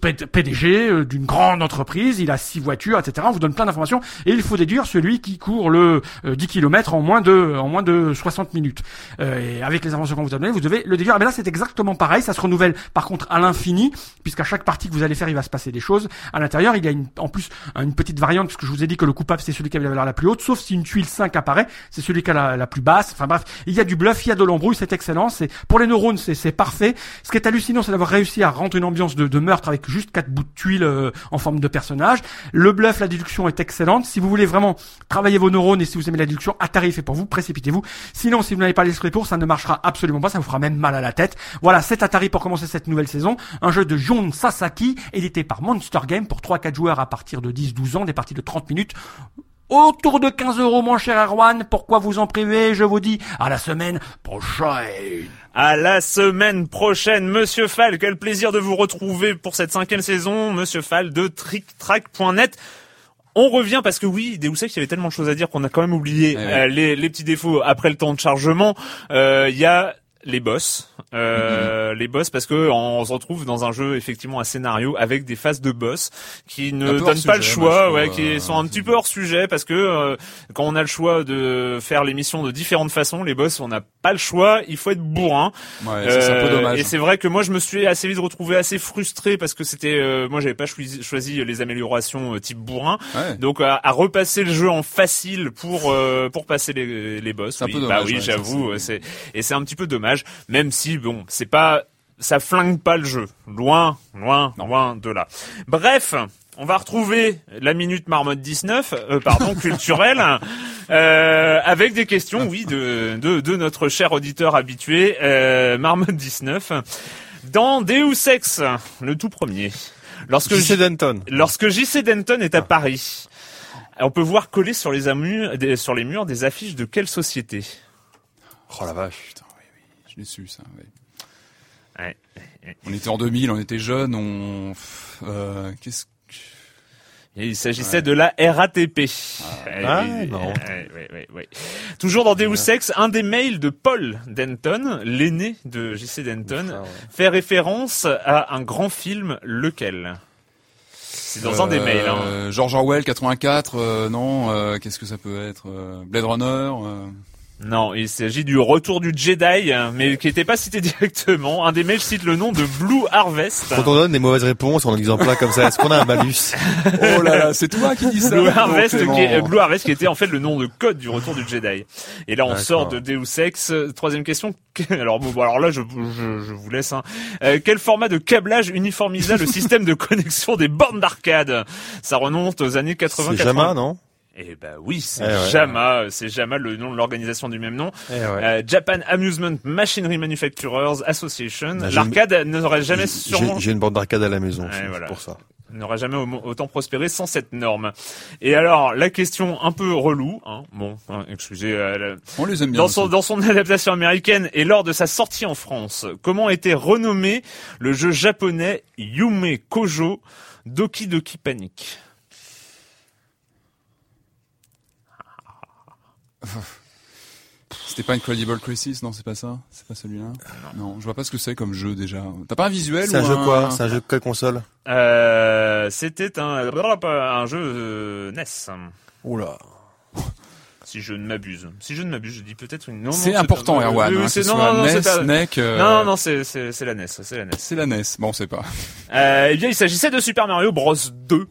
PDG d'une grande entreprise. Il a six voitures, etc. On vous donne plein d'informations et il faut déduire celui qui court le 10 km en moins de en moins de 60 minutes. Euh, et avec les informations qu'on vous a données, vous devez le déduire. Mais là, c'est exactement pareil. Ça se renouvelle par contre à l'infini, puisqu'à chaque partie que vous allez faire, il va se passer des choses. À l'intérieur, il y a une, en plus une petite variante, puisque je vous ai dit que le coupable c'est celui qui a la valeur la plus haute, sauf si une tuile 5 apparaît, c'est celui qui a la, plus basse. Enfin bref, il y a du bluff, il y a de l'embrouille, c'est excellent. C'est pour les neurones, c'est parfait. Ce qui est hallucinant, c'est d'avoir réussi à rendre une ambiance de, meurtre avec juste quatre bouts de tuiles euh, en forme de personnage. Le bluff, la déduction est excellente. Si vous voulez vraiment travailler vos neurones et si vous aimez la déduction, Atari fait pour vous, Sinon, si vous n'avez pas l'esprit pour, ça ne marchera absolument pas, ça vous fera même mal à la tête. Voilà, c'est Atari pour commencer cette nouvelle saison. Un jeu de Jun Sasaki, édité par Monster Game pour 3-4 joueurs à partir de 10-12 ans, des parties de 30 minutes. Autour de 15 euros, mon cher Erwan. Pourquoi vous en priver Je vous dis à la semaine prochaine.
À la semaine prochaine, Monsieur Fall. Quel plaisir de vous retrouver pour cette cinquième saison, Monsieur Fall de TrickTrack.net. On revient parce que oui, Deus Ex, il y avait tellement de choses à dire qu'on a quand même oublié
Ouais,
euh, les petits défauts après le temps de chargement. Euh, Il y a les boss, euh, les boss parce que on se retrouve dans un jeu effectivement à scénario avec des phases de boss qui ne
Un
donnent pas le choix, ouais,
trouve,
qui
euh,
sont un petit peu hors sujet parce que euh, quand on a le choix de faire l'émission de différentes façons, les boss on n'a pas le choix, il faut être bourrin.
Ouais, c'est un peu
Euh,
dommage.
Et c'est vrai que moi je me suis assez vite retrouvé assez frustré parce que c'était euh, moi j'avais pas choisi, choisi les améliorations euh, type bourrin.
Ouais.
Donc à, à repasser le jeu en facile pour euh, pour passer les, les boss.
Un
oui.
peu
bah
dommage,
oui,
ouais,
j'avoue, c'est et c'est un petit peu dommage même si bon, c'est pas ça flingue pas le jeu. Loin, loin, loin de là. Bref, on va retrouver la minute marmotte 19, euh, pardon, [laughs] culturelle, euh, avec des questions, oui, de, de, de notre cher auditeur habitué, euh, marmotte 19. Dans Deus Ex, le tout premier, lorsque
JC Denton.
Lorsque JC Denton est à Paris, on peut voir coller sur les, sur les murs des affiches de quelle société?
Oh la vache, putain, l'ai su ça. oui.
Ouais.
On était en 2000, on était jeunes, on. Euh, Qu'est-ce que.
Et il s'agissait de la RATP. Eh
Ah, non.
eh. Toujours dans Deus Ex, un des mails de Paul Denton, l'aîné de JC Denton, fait référence à un grand film, lequel? C'est dans un des mails. Hein.
Euh, George Orwell 84, euh, non, euh, qu'est-ce que ça peut être euh, Blade Runner euh,
Non, il s'agit du retour du Jedi, mais qui n'était pas cité [laughs] directement. Un des mails cite le nom de Blue Harvest.
Quand on donne des mauvaises réponses en disant plat comme ça, est-ce qu'on a un malus [laughs]
Oh là là, c'est toi qui dis ça
Blue Harvest, qui est, Blue Harvest qui était en fait le nom de code du retour du Jedi. Et là, on sort de Deus Ex. Troisième question. [laughs] Alors, bon, alors là, je, je, je vous laisse. Hein. Euh, quel format de câblage uniformisa le système de connexion des bornes d'arcade? Ça remonte aux années 80.
C'est Jama, non?
Eh ben oui, c'est
Eh ouais.
Jama. C'est Jama, le nom de l'organisation du même nom.
Eh ouais.
Euh, Japan Amusement Machinery Manufacturers Association. L'arcade n'aurait jamais
J'ai-
sûrement
J'ai une bande d'arcade à la maison, c'est
voilà.
pour ça.
n'aurait jamais au- autant prospéré sans cette norme. Et alors, la question un peu relou, hein, bon, hein, excusez, euh, la-
On les aime bien.
dans son,
aussi.
dans son [laughs] adaptation américaine et lors de sa sortie en France, comment était renommé le jeu japonais Yume Kojo Doki Doki Panic?
C'était pas Incredible Crisis, non, c'est pas ça C'est pas celui-là non. je vois pas ce que c'est comme jeu déjà. T'as pas un visuel
C'est un
ou
jeu quoi? C'est un jeu de quelle console?
Euh, C'était un, un jeu euh, NES.
Oula.
Si je ne m'abuse. Si je ne m'abuse, je dis peut-être une. non, non,
C'est important, Erwan. hein,
c'est-
ce
non, non, non,
NES,
c'est un-
NEC, euh,
Non, non, c'est c'est c'est la NES, c'est la NES.
C'est la NES. Bon, c'est pas.
Euh, eh bien, il s'agissait de Super Mario Bros 2.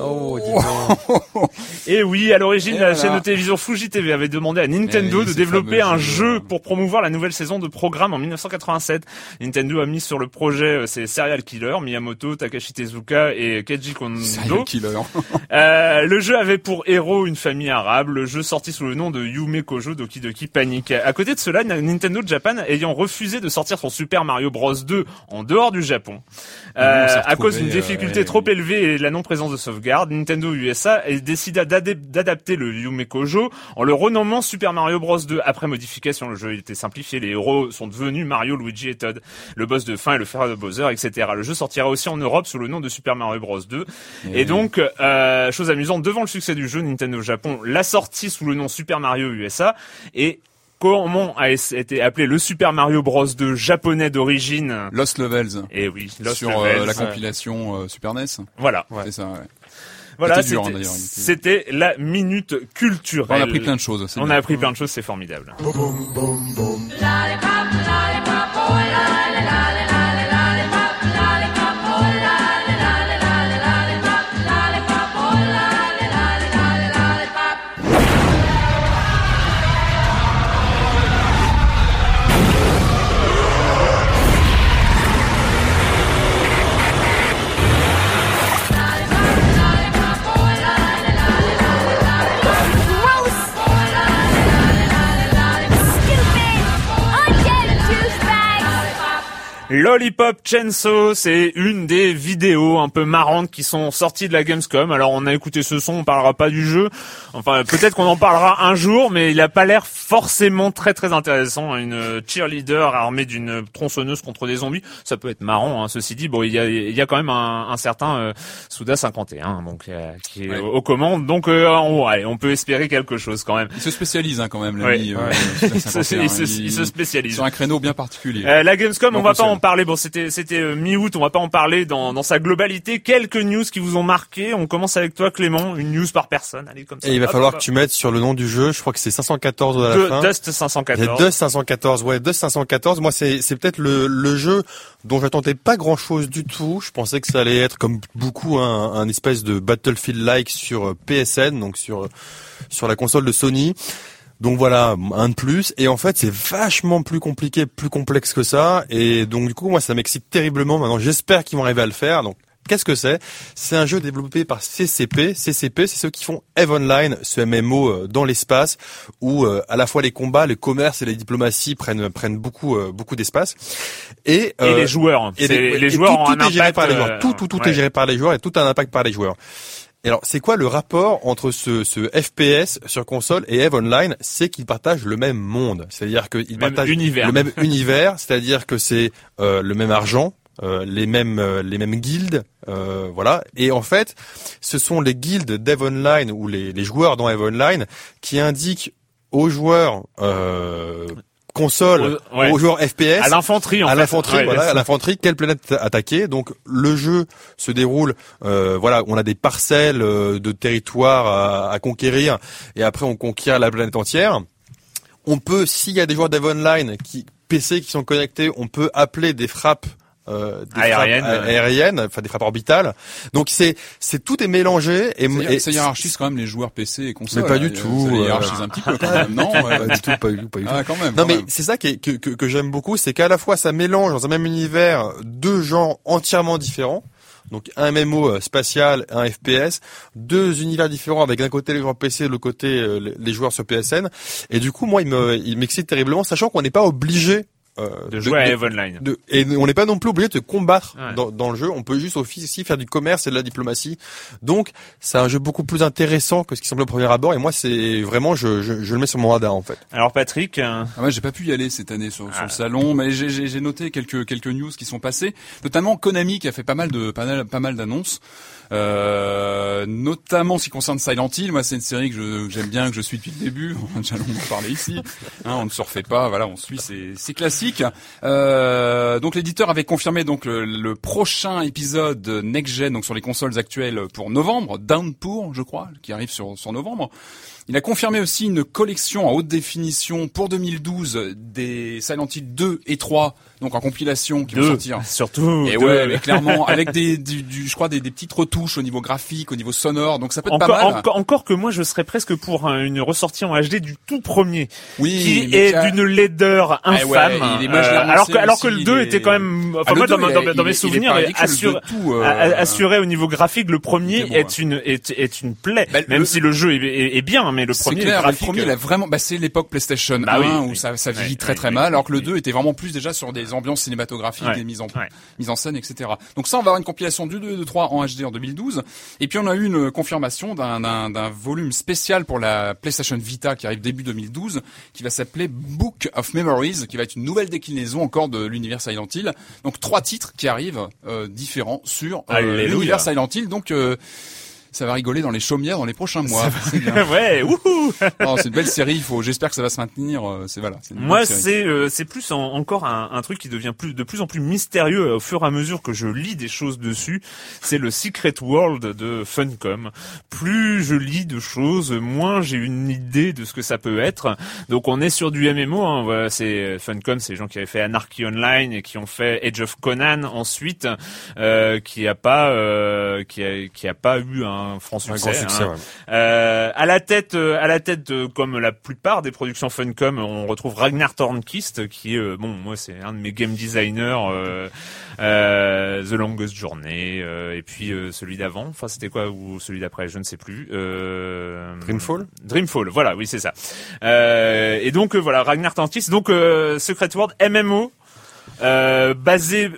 Oh, dis donc.
Et oui, à l'origine,
Et
la
voilà.
chaîne de télévision Fuji TV avait demandé à Nintendo
Eh oui,
de développer un
jeu.
pour promouvoir la nouvelle saison de programme en 1987. Nintendo a mis sur le projet euh, ses Serial Killer, Miyamoto, Takashi Tezuka et Keiji
Serial
Kondo.
Killer.
Euh, le jeu avait pour héros une famille arabe. Le jeu sorti sous le nom de Yume Kojo Doki Doki Panic. À côté de cela, Nintendo Japan ayant refusé de sortir son Super Mario Bros 2 en dehors du Japon,
on
euh, à cause d'une difficulté
euh,
trop élevée et la non-présence de sauvegarde, Nintendo USA décida d'adapter le Yume Kojo en le renommant Super Mario Bros 2. Après modification, le jeu était simplifié, les héros sont devenus Mario, Luigi et Todd, le boss de fin et le fer de Bowser, etc. Le jeu sortira aussi en Europe sous le nom de Super Mario Bros 2. Et donc, euh, chose amusante, devant le succès du jeu, Nintendo Japon l'a sorti sous le nom Super Mario USA et comment a été appelé le Super Mario Bros 2 japonais d'origine
Lost Levels.
Et oui, Lost
sur
Levels.
euh, la compilation euh, Super NES.
Voilà.
C'est ça, ouais.
Voilà,
C'était dur,
c'était- la minute culturelle.
On a appris plein de choses.
On
bien.
a appris plein de choses, c'est formidable. Lollipop Chainsaw, c'est une des vidéos un peu marrantes qui sont sorties de la Gamescom. Alors on a écouté ce son, on parlera pas du jeu. Enfin peut-être qu'on en parlera un jour, mais il a pas l'air forcément très très intéressant. Une cheerleader armée d'une tronçonneuse contre des zombies, ça peut être marrant. Hein. Ceci dit, bon il y a, il y a quand même un, un certain euh, Suda 51 donc euh, qui est
Ouais.
aux, commandes. Donc euh, on, on peut espérer quelque chose quand même.
Il se spécialise hein, quand même, l'ami. euh,
Ouais.
Super [laughs]
Il se-
51,
il se- spécialise.
Sur un créneau bien particulier.
Euh, la Gamescom, on
Non
va pas en parler. Bon, c'était c'était euh, mi-août, on va pas en parler dans dans sa globalité. Quelques news qui vous ont marqué. On commence avec toi, Clément. Une news par personne. Allez comme ça.
Et il va
Hop,
falloir
hop,
que tu mettes sur le nom du jeu, je crois que c'est 514 à la
De-
fin.
Dust
Il y a
514.
Dust 514, ouais, Dust 514. Moi, c'est c'est peut-être le, le jeu dont j'attendais pas grand-chose du tout. Je pensais que ça allait être comme beaucoup un, un espèce de Battlefield-like sur euh, PSN, donc sur euh, sur la console de Sony. Donc voilà, un de plus. Et en fait, c'est vachement plus compliqué, plus complexe que ça. Et donc du coup, moi, ça m'excite terriblement. Maintenant, j'espère qu'ils vont arriver à le faire. Donc Qu'est-ce que c'est? C'est un jeu développé par CCP. CCP, c'est ceux qui font Eve Online, ce MMO euh, dans l'espace, où euh, à la fois les combats, le commerce et les diplomaties prennent prennent beaucoup euh, beaucoup d'espace. Et,
Et
euh,
les joueurs.
et les,
les
et
joueurs
tout,
ont
tout
un
est géré
impact,
par les
euh,
joueurs. Tout, tout, tout
ouais.
est géré par les joueurs et tout a un impact par les joueurs. Et alors, c'est quoi le rapport entre ce, ce FPS sur console et Eve Online? C'est qu'ils partagent le même monde. C'est-à-dire qu'ils partagent
univers.
le même [laughs] univers. C'est-à-dire que c'est euh, le même argent, euh, les mêmes euh, les mêmes guildes, Euh, voilà. Et en fait, ce sont les guildes d'Eve Online ou les, les joueurs dans Eve Online qui indiquent aux joueurs euh, console,
Aux- ouais.
aux joueurs FPS,
À l'infanterie, en
à l'infanterie,
Ouais,
voilà,
c'est-
à l'infanterie, quelle planète attaquer. Donc le jeu se déroule, euh, voilà, on a des parcelles euh, de territoire à, à conquérir, et après on conquiert la planète entière. On peut, s'il y a des joueurs d'Eve Online qui PC qui sont connectés, on peut appeler des frappes. Euh, des
Aériennes,
frappes
ouais.
aériennes, enfin des frappes orbitales. Donc c'est c'est tout est mélangé et,
Ça, hiérarchise quand même les joueurs PC et consoles.
Mais pas du
Euh,
tout,
Ça
euh,
hiérarchise un petit peu quand [laughs] même, non
pas du tout, pas du tout, pas du tout.
Ah, quand même.
Non
quand
mais c'est ça qui est- que, que, que j'aime beaucoup, c'est qu'à la fois ça mélange dans un même univers deux genres entièrement différents. Donc un MMO euh, spatial, un FPS, deux univers différents avec d'un côté les joueurs PC, de l'autre côté euh, les- les joueurs sur PSN. Et du coup, moi, il me, il m'excite terriblement, sachant qu'on n'est pas obligé euh,
De jouer à Eve Online.
de- et on n'est pas non plus obligé de combattre
Ouais.
dans, dans le jeu. On peut juste aussi faire du commerce et de la diplomatie. Donc, c'est un jeu beaucoup plus intéressant que ce qui semble au premier abord. Et moi, c'est vraiment, je, je, je le mets sur mon radar en fait.
Alors Patrick, euh,
Ah ouais, j'ai pas pu y aller cette année sur, sur
Ah.
le salon, mais j'ai- j'ai j'ai noté quelques quelques news qui sont passées, notamment Konami qui a fait pas mal de pas mal, pas mal d'annonces, euh, notamment en ce qui concerne Silent Hill. Moi, c'est une série que je- j'aime bien, que je suis depuis le début. [laughs] On déjà longuement parlé ici. Hein, on ne se refait pas, voilà, on suit, c'est c'est classique. Euh, donc l'éditeur avait confirmé donc le, le prochain épisode next gen, donc sur les consoles actuelles pour novembre, Downpour, je crois, qui arrive sur sur novembre. Il a confirmé aussi une collection en haute définition pour 2012 des Silent Hill 2 et 3, donc en compilation qui vont
deux,
sortir.
surtout.
Et
deux.
ouais, mais clairement, avec des, du, du- je crois des, des petites retouches au niveau graphique, au niveau sonore, donc ça peut être
Encore,
pas mal.
encore, encore que moi je serais presque pour un- une ressortie en HD du tout premier,
Oui,
qui est
a-
d'une laideur
Ah
infâme.
ouais, il est- moi, je l'ai
Euh, alors que alors que le 2
il est-
était quand même, enfin
Ah,
moi dans,
2,
ma-
il
dans,
est-
mes- dans mes
il
souvenirs, assure-
tout, euh,
assuré au niveau graphique, le premier
Il est bon,
est une est, est une plaie.
Bah,
même
le-
si le jeu est bien, mais le premier
clair,
le
premier, il a vraiment, bah, c'est l'époque PlayStation
Bah
1
oui,
où
oui.
ça, ça vieillit très très mal, alors que le
oui.
2 était vraiment plus déjà sur des ambiances cinématographiques, des mises en, mises en scène, etc. Donc ça, on va avoir une compilation du 2 et du 3 en HD en 2012. Et puis on a eu une confirmation d'un, d'un, d'un volume spécial pour la PlayStation Vita qui arrive début 2012, qui va s'appeler Book of Memories, qui va être une nouvelle déclinaison encore de l'univers Silent Hill. Donc trois titres qui arrivent euh, différents sur euh, l'univers Silent Hill. Donc euh, ça va rigoler dans les chaumières dans les prochains mois. C'est [laughs]
ouais, wouhou
Non, [laughs] c'est une belle série. Il faut, j'espère que ça va se maintenir. euh, C'est voilà.
Moi, c'est euh, c'est plus en- encore un, un truc qui devient plus de plus en plus mystérieux euh, au fur et à mesure que je lis des choses dessus. C'est le Secret World de Funcom. Plus je lis de choses, moins j'ai une idée de ce que ça peut être. Donc, on est sur du MMO. Hein, voilà, c'est Funcom, c'est les gens qui avaient fait Anarchy Online et qui ont fait Age of Conan ensuite, euh, qui a pas euh, qui a qui a pas eu un franc
Un
succès.
grand succès.
hein.
ouais.
Euh, à la tête, euh, à la tête, comme la plupart des productions Funcom, on retrouve Ragnar Tornquist, qui est, euh, bon, moi c'est un de mes game designers, euh, The Longest Journey, euh, et puis euh, celui d'avant, enfin c'était quoi ou celui d'après, je ne sais plus.
Dreamfall
Dreamfall, voilà, oui c'est ça. Et donc voilà, Ragnar Tornquist, donc Secret World MMO, basé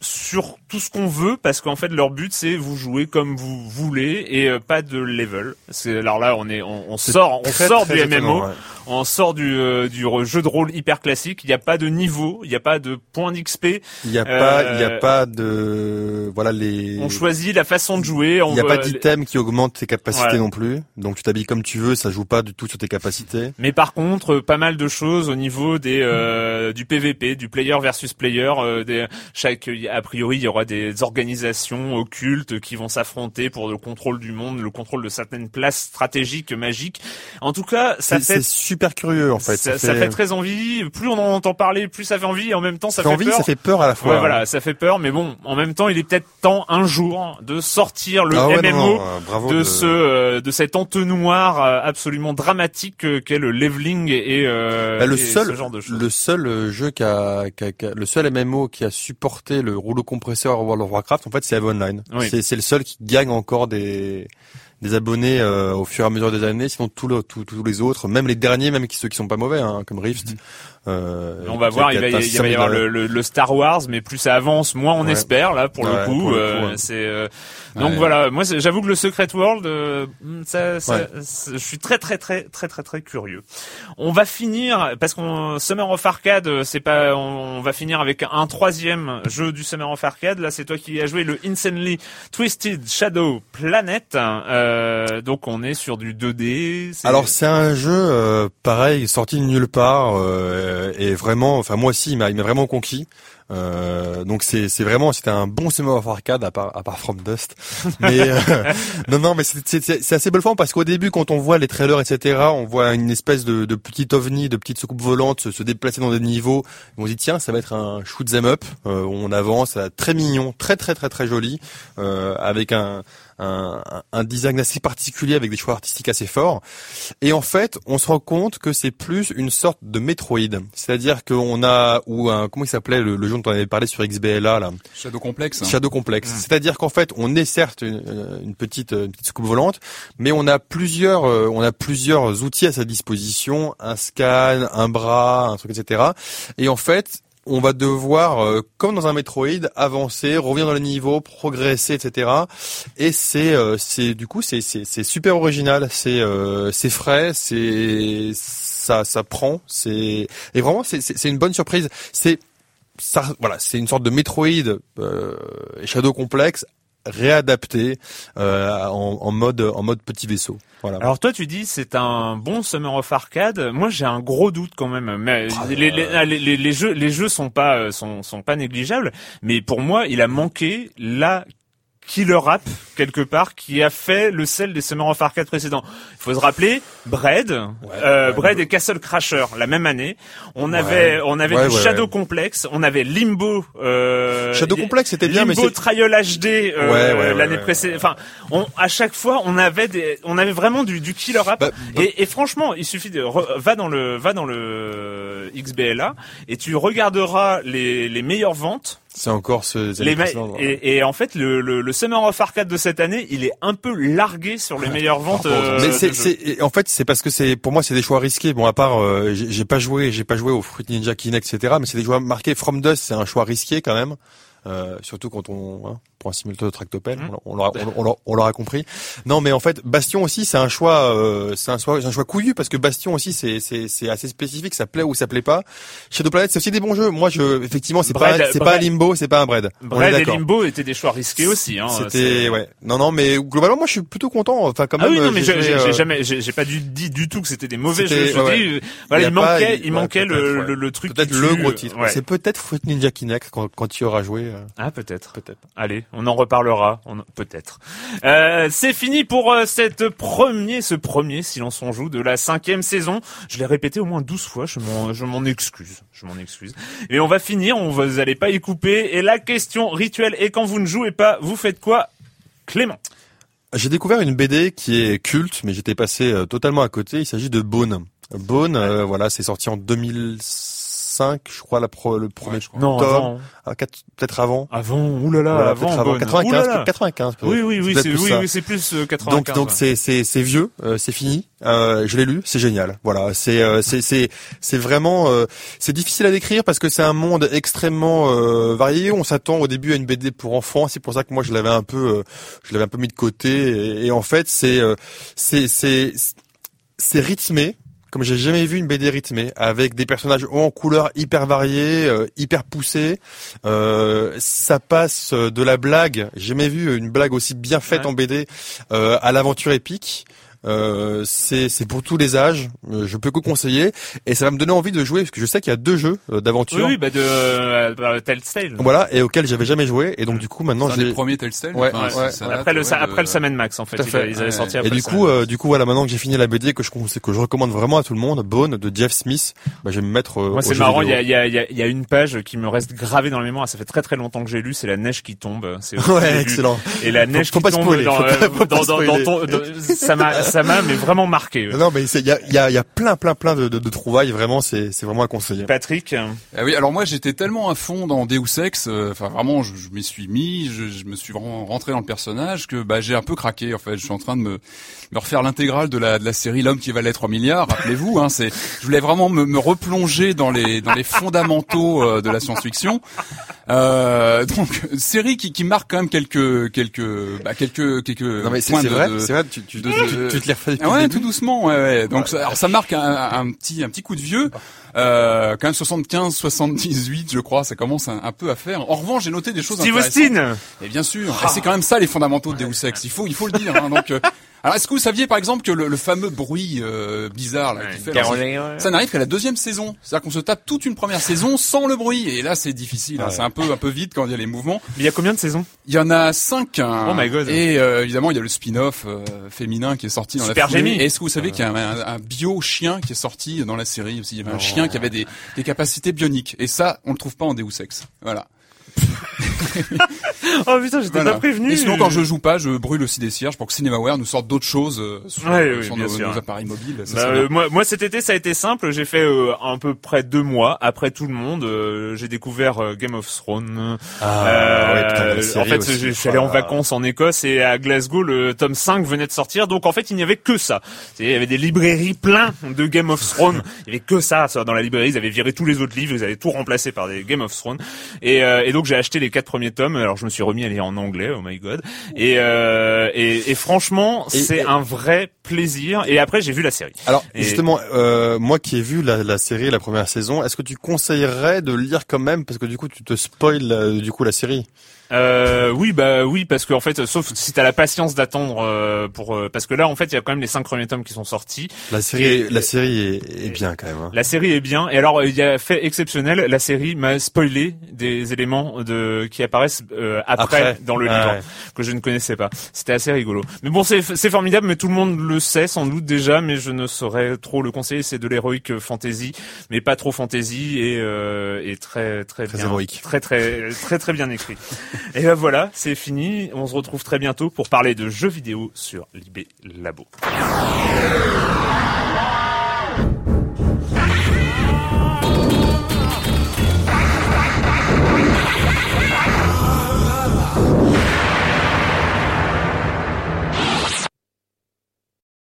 sur tout ce qu'on veut parce qu'en fait leur but c'est vous jouer comme vous voulez et euh, pas de level. C'est alors là on est on, on sort on
très,
sort
très
du MMO,
ouais.
on sort du euh, du jeu de rôle hyper classique, il n'y a pas de niveau, il n'y a pas de points d'XP,
Il n'y a pas, il y
Euh,
a pas de, voilà les.
on choisit la façon de jouer,
Il n'y a pas d'item qui augmente tes capacités
Voilà.
non plus. Donc tu t'habilles comme tu veux, ça joue pas du tout sur tes capacités.
Mais par contre, euh, pas mal de choses au niveau des euh, du PVP, du player versus player. euh, des, chaque a priori, il y aura des organisations occultes qui vont s'affronter pour le contrôle du monde, le contrôle de certaines places stratégiques, magiques. En tout cas, ça fait
c'est super curieux en fait.
ça, ça fait très envie. Plus on en entend parler, plus ça fait envie. Et en même temps, ça,
ça fait
fait
envie,
peur.
ça fait peur à la fois.
Ouais, voilà, ça fait peur. Mais bon, en même temps, il est peut-être temps un jour de sortir le
Ah ouais,
MMO
non, euh,
de ce euh, de cet entonnoir euh, absolument dramatique euh, qu'est le leveling et, euh,
Bah, le
et
seul,
ce genre de
le seul jeu qui a, qui a- qui a- le seul MMO qui a supporté le rouleau compresseur World of Warcraft, en fait, c'est Eve Online.
Oui.
C'est, le seul qui gagne encore des, des abonnés euh, au fur et à mesure des années. Sinon, tous le- tous- tous les autres, même les derniers, même ceux qui sont pas mauvais, hein, comme Rift, Euh,
On va voir, il va, y avoir
600 000,
le, le- le Star Wars, mais plus ça avance, moins on
Ouais.
espère là pour
Ouais,
le coup.
pour le coup,
euh,
ouais.
c'est euh, donc voilà. Moi, j'avoue que le Secret World, euh, ça, ça-
Ouais.
c'est- je suis très très très très très très curieux. On va finir parce qu'on Summer of Arcade, euh, c'est pas, on, on va finir avec un troisième jeu du Summer of Arcade. Là, c'est toi qui as joué le Insanely Twisted Shadow Planet. Euh, donc on est sur du 2D. c'est-
Alors c'est un jeu euh, pareil sorti de nulle part euh, et vraiment enfin moi aussi il m'a il m'a vraiment conquis. Euh, donc c'est c'est vraiment c'était un bon Summer of Arcade à part à part From Dust. [laughs] Mais euh, non non mais c'est c'est c'est assez bluffant parce qu'au début quand on voit les trailers etc on voit une espèce de de petit ovni de petite soucoupe volante se, se déplacer dans des niveaux. On se dit tiens ça va être un shoot 'em up. Euh, on avance très mignon très très très très joli euh, avec un un, un design assez particulier avec des choix artistiques assez forts. Et en fait, on se rend compte que c'est plus une sorte de Metroid. C'est-à-dire qu'on a, ou un, comment il s'appelait le, le jeu dont on avait parlé sur XBLA, là.
Shadow Complex.
Shadow Complex. C'est-à-dire qu'en fait, on est certes une, une petite, une petite scoop volante, mais on a plusieurs, euh, on a plusieurs outils à sa disposition, un scan, un bras, un truc, etc. Et en fait, on va devoir, euh, comme dans un Metroid, avancer, revenir dans les niveaux, progresser, etc. Et c'est, euh, c'est du coup, c'est, c'est, c'est super original, c'est, euh, c'est frais, c'est, ça, ça prend, c'est, et vraiment, c'est, c'est, c'est une bonne surprise. C'est, ça, voilà, c'est une sorte de Metroid euh, Shadow Complex réadapté euh, en, en mode en mode petit vaisseau. Voilà.
Alors toi tu dis c'est un bon Summer of Arcade. Moi j'ai un gros doute quand même. Mais les, les, ah, les, les- les jeux les jeux sont pas euh, sont sont pas négligeables. Mais pour moi il a manqué la killer app quelque part qui a fait le sel des Summer of Arcade précédents. Il faut se rappeler Bread, euh, Bread et Castle Crasher la même année. On avait on avait
Ouais,
du
ouais,
Shadow
ouais.
Complex, on avait Limbo. Euh,
Shadow Complex, c'était bien, mais
Limbo
c'est-
Trial HD euh,
Ouais, ouais, ouais,
l'année
ouais.
précédente. Enfin, on, à chaque fois on avait des on avait vraiment du, du killer app.
Bah, bah-
Et, et franchement, il suffit de re- va dans le va dans le XBLA et tu regarderas les, les meilleures ventes.
C'est encore ce
Les et, et en fait, le, le, le Summer of Arcade de cette année, il est un peu largué sur les meilleures ventes. euh,
mais c'est, en fait, c'est parce que c'est, pour moi, c'est des choix risqués. Bon, à part, euh, j'ai j'ai pas joué, j'ai pas joué au Fruit Ninja Kinect, etc. Mais c'est des choix marqués. From Dust, c'est un choix risqué quand même. Euh, surtout quand on hein, pour un simulateur de tractopelle,
Mmh.
on, l'aura, on, on l'aura- on compris. Non, mais en fait, Bastion aussi, c'est un choix, euh, c'est un choix, c'est un choix couillu parce que Bastion aussi, c'est, c'est, c'est assez spécifique. Ça plaît ou ça plaît pas. Shadow Planet, c'est aussi des bons jeux. Moi, je, effectivement, c'est pas, c'est pas un Limbo, c'est pas un Bread.
Bread et. Limbo étaient des choix risqués aussi. Hein,
C'était ouais. Non non mais globalement moi je suis plutôt content. Enfin quand
Ah
même.
oui, non, mais
j'ai
j'ai
joué,
j'ai-
euh,
jamais, j'ai j'ai pas dit du tout que c'était des mauvais jeux. Je
ouais,
dis,
ouais.
euh, voilà, il
pas-
manquait,
il-
il
ouais,
manquait le,
ouais.
le, le truc.
Peut-être le gros titre. C'est peut-être Fruit Ninja Kinect quand, quand tu auras joué. Euh,
Ah peut-être.
Peut-être.
Allez, on en reparlera. On... Peut-être. Euh, c'est fini pour euh, cette premier, ce premier silence on joue de la cinquième saison. Je l'ai répété au moins douze fois. Je m'en, je m'en excuse. Je m'en excuse. Et on va finir. On vous allez pas y couper. Et la question rituelle est quand vous ne jouez pas, vous faites quoi, Clément?
J'ai découvert une BD qui est culte, mais j'étais passé euh, totalement à côté. Il s'agit de Bone. Bone, euh, voilà, c'est sorti en 2005, je crois, la pro- le premier
je crois.
Non,
tome. Ah, peut-être avant.
Avant. Oulala,
Voilà,
avant.
peut-être avant.
bonne.
95,
Oulala.
peut-être 95. peut-être.
Oui, oui, oui, c'est,
plus
oui, oui, plus euh,
Donc
95.
donc c'est c'est c'est vieux, euh, c'est fini. Euh, je l'ai lu, c'est génial. Voilà, c'est euh, c'est c'est c'est vraiment euh, c'est difficile à décrire parce que c'est un monde extrêmement euh, varié. On s'attend au début à une BD pour enfants, c'est pour ça que moi je l'avais un peu euh, je l'avais un peu mis de côté et, et en fait c'est euh, c'est c'est c'est rythmé comme j'ai jamais vu une BD rythmée avec des personnages hauts en couleurs hyper variés, euh, hyper poussés. Euh, ça passe euh, de la blague, j'ai jamais vu une blague aussi bien faite
Ouais.
en BD, euh, à l'aventure épique. Euh, c'est c'est pour tous les âges. Euh, je peux que conseiller et ça va me donner envie de jouer parce que je sais qu'il y a deux jeux euh, d'aventure.
oui, bah de euh, bah, Telltale.
Voilà et auxquels j'avais jamais joué et donc du coup maintenant j'ai
premiers Telltale.
Ouais,
Enfin,
ouais.
ça-
après le, après le Sam Max en fait,
Tout à
ils,
fait.
ils avaient
Ouais.
sorti
Et
après
du
le
coup, euh, du coup, voilà, maintenant que j'ai fini la BD que je conseille- que je recommande vraiment à tout le monde, Bone de Jeff Smith, bah, je vais me mettre. euh,
Moi, c'est marrant. Il y a, il y, a, il y, a, il y a une page qui me reste gravée dans la mémoire. Ça fait très très longtemps que j'ai lu. C'est la neige qui tombe. [laughs]
Ouais, excellent.
Et la neige qui
pas
tombe dans, euh, ça m'a, ça m'a mais vraiment marqué. ouais.
Non, mais c'est- il y a, il y, a, il y a plein, plein, plein de, de, de trouvailles. Vraiment, c'est c'est vraiment à conseiller.
Patrick,
Ah oui, alors moi j'étais tellement à fond dans Deus Ex, euh, enfin vraiment je, je m'y suis mis, je, je me suis vraiment rentré dans le personnage que bah j'ai un peu craqué en fait. Je suis en train de me, me refaire l'intégrale de la de la série L'homme qui valait 3 milliards. Rappelez-vous, hein, c'est je voulais vraiment me, me replonger dans les dans les fondamentaux euh, de la science-fiction. Euh, donc série qui, qui marque quand même quelques quelques bah, quelques quelques
Non, mais c'est
points
c'est
de-
vrai,
de-
vrai. Tu, tu,
de-
tu, tu te les refais depuis
ah
le
ouais,
début
tout doucement, ouais, ouais. Donc, ça, alors ça marque un, un petit, un petit coup de vieux. Euh, quand même 75, 78, je crois, ça commence un, un peu à faire. En revanche, j'ai noté des choses
Steve
intéressantes.
Austin.
Et bien sûr, et c'est quand même ça les fondamentaux de Deus Ex. Il faut, il faut le dire. Hein, donc, euh, [laughs] alors est-ce que vous saviez par exemple que le, le fameux bruit euh, bizarre là, qui fait, alors,
Caroline,
ça n'arrive qu'à la deuxième saison. C'est-à-dire qu'on se tape toute une première saison sans le bruit. Et là, c'est difficile. hein. C'est un peu, un peu vite quand il y a les mouvements.
Mais il y a combien de saisons?
Il y en a cinq. hein.
Oh my God.
Et euh, évidemment, il y a le spin-off euh, féminin qui est sorti dans
Super
la. Et est-ce que vous savez qu'il y a un, un bio chien qui est sorti dans la série aussi? Il y avait un chien qui avait des, des capacités bioniques. Et ça, on le trouve pas en Deus Ex. Voilà. [laughs]
Oh putain, j'étais
Voilà.
pas prévenu.
Et sinon, quand je joue pas, je brûle aussi des cierges pour que CinemaWare nous sorte d'autres choses euh, sur,
Ouais, oui,
sur
bien
nos, appareils mobiles. Ça,
Bah, euh, moi, moi cet été ça a été simple. J'ai fait euh, à peu près deux mois après tout le monde. euh, j'ai découvert euh, Game of Thrones.
Ah,
Euh,
ouais, putain, la
en fait, je suis allé en vacances en Écosse et à Glasgow, le tome 5 venait de sortir. Donc en fait, il n'y avait que ça. Il y avait des librairies plein de Game of Thrones. [laughs] Il y avait que ça, ça dans la librairie. Ils avaient viré tous les autres livres. Ils avaient tout remplacé par des Game of Thrones. Et, euh, et donc j'ai acheté les quatre premiers tomes. Alors je me suis remis à lire en anglais. Oh my god. Et, euh, et, et franchement, c'est un vrai plaisir. Et après, j'ai vu la série.
Alors
Et-
justement, euh, moi qui ai vu la, la série, la première saison, est-ce que tu conseillerais de lire quand même? Parce que du coup tu te spoil euh, du coup la série
Euh, oui, bah oui, parce qu'en fait, sauf si t'as la patience d'attendre euh, pour, euh, parce que là, en fait, il y a quand même les cinq premiers tomes qui sont sortis.
La série,
Et-
la série est, est bien quand même. Hein.
La série est bien. Et alors, il y a fait exceptionnel. La série m'a spoilé des éléments de qui apparaissent euh, après,
Après.
dans le
Ah
livre
ouais.
que je ne connaissais pas. C'était assez rigolo. Mais bon, c'est c'est formidable. Mais tout le monde le sait sans doute déjà. Mais je ne saurais trop le conseiller. C'est de l'héroïque fantasy, mais pas trop fantasy et euh, et très très,
Très
bien,
héroïque.
très très très très bien écrit. [laughs] Et ben voilà, c'est fini. On se retrouve très bientôt pour parler de jeux vidéo sur l'IB Labo.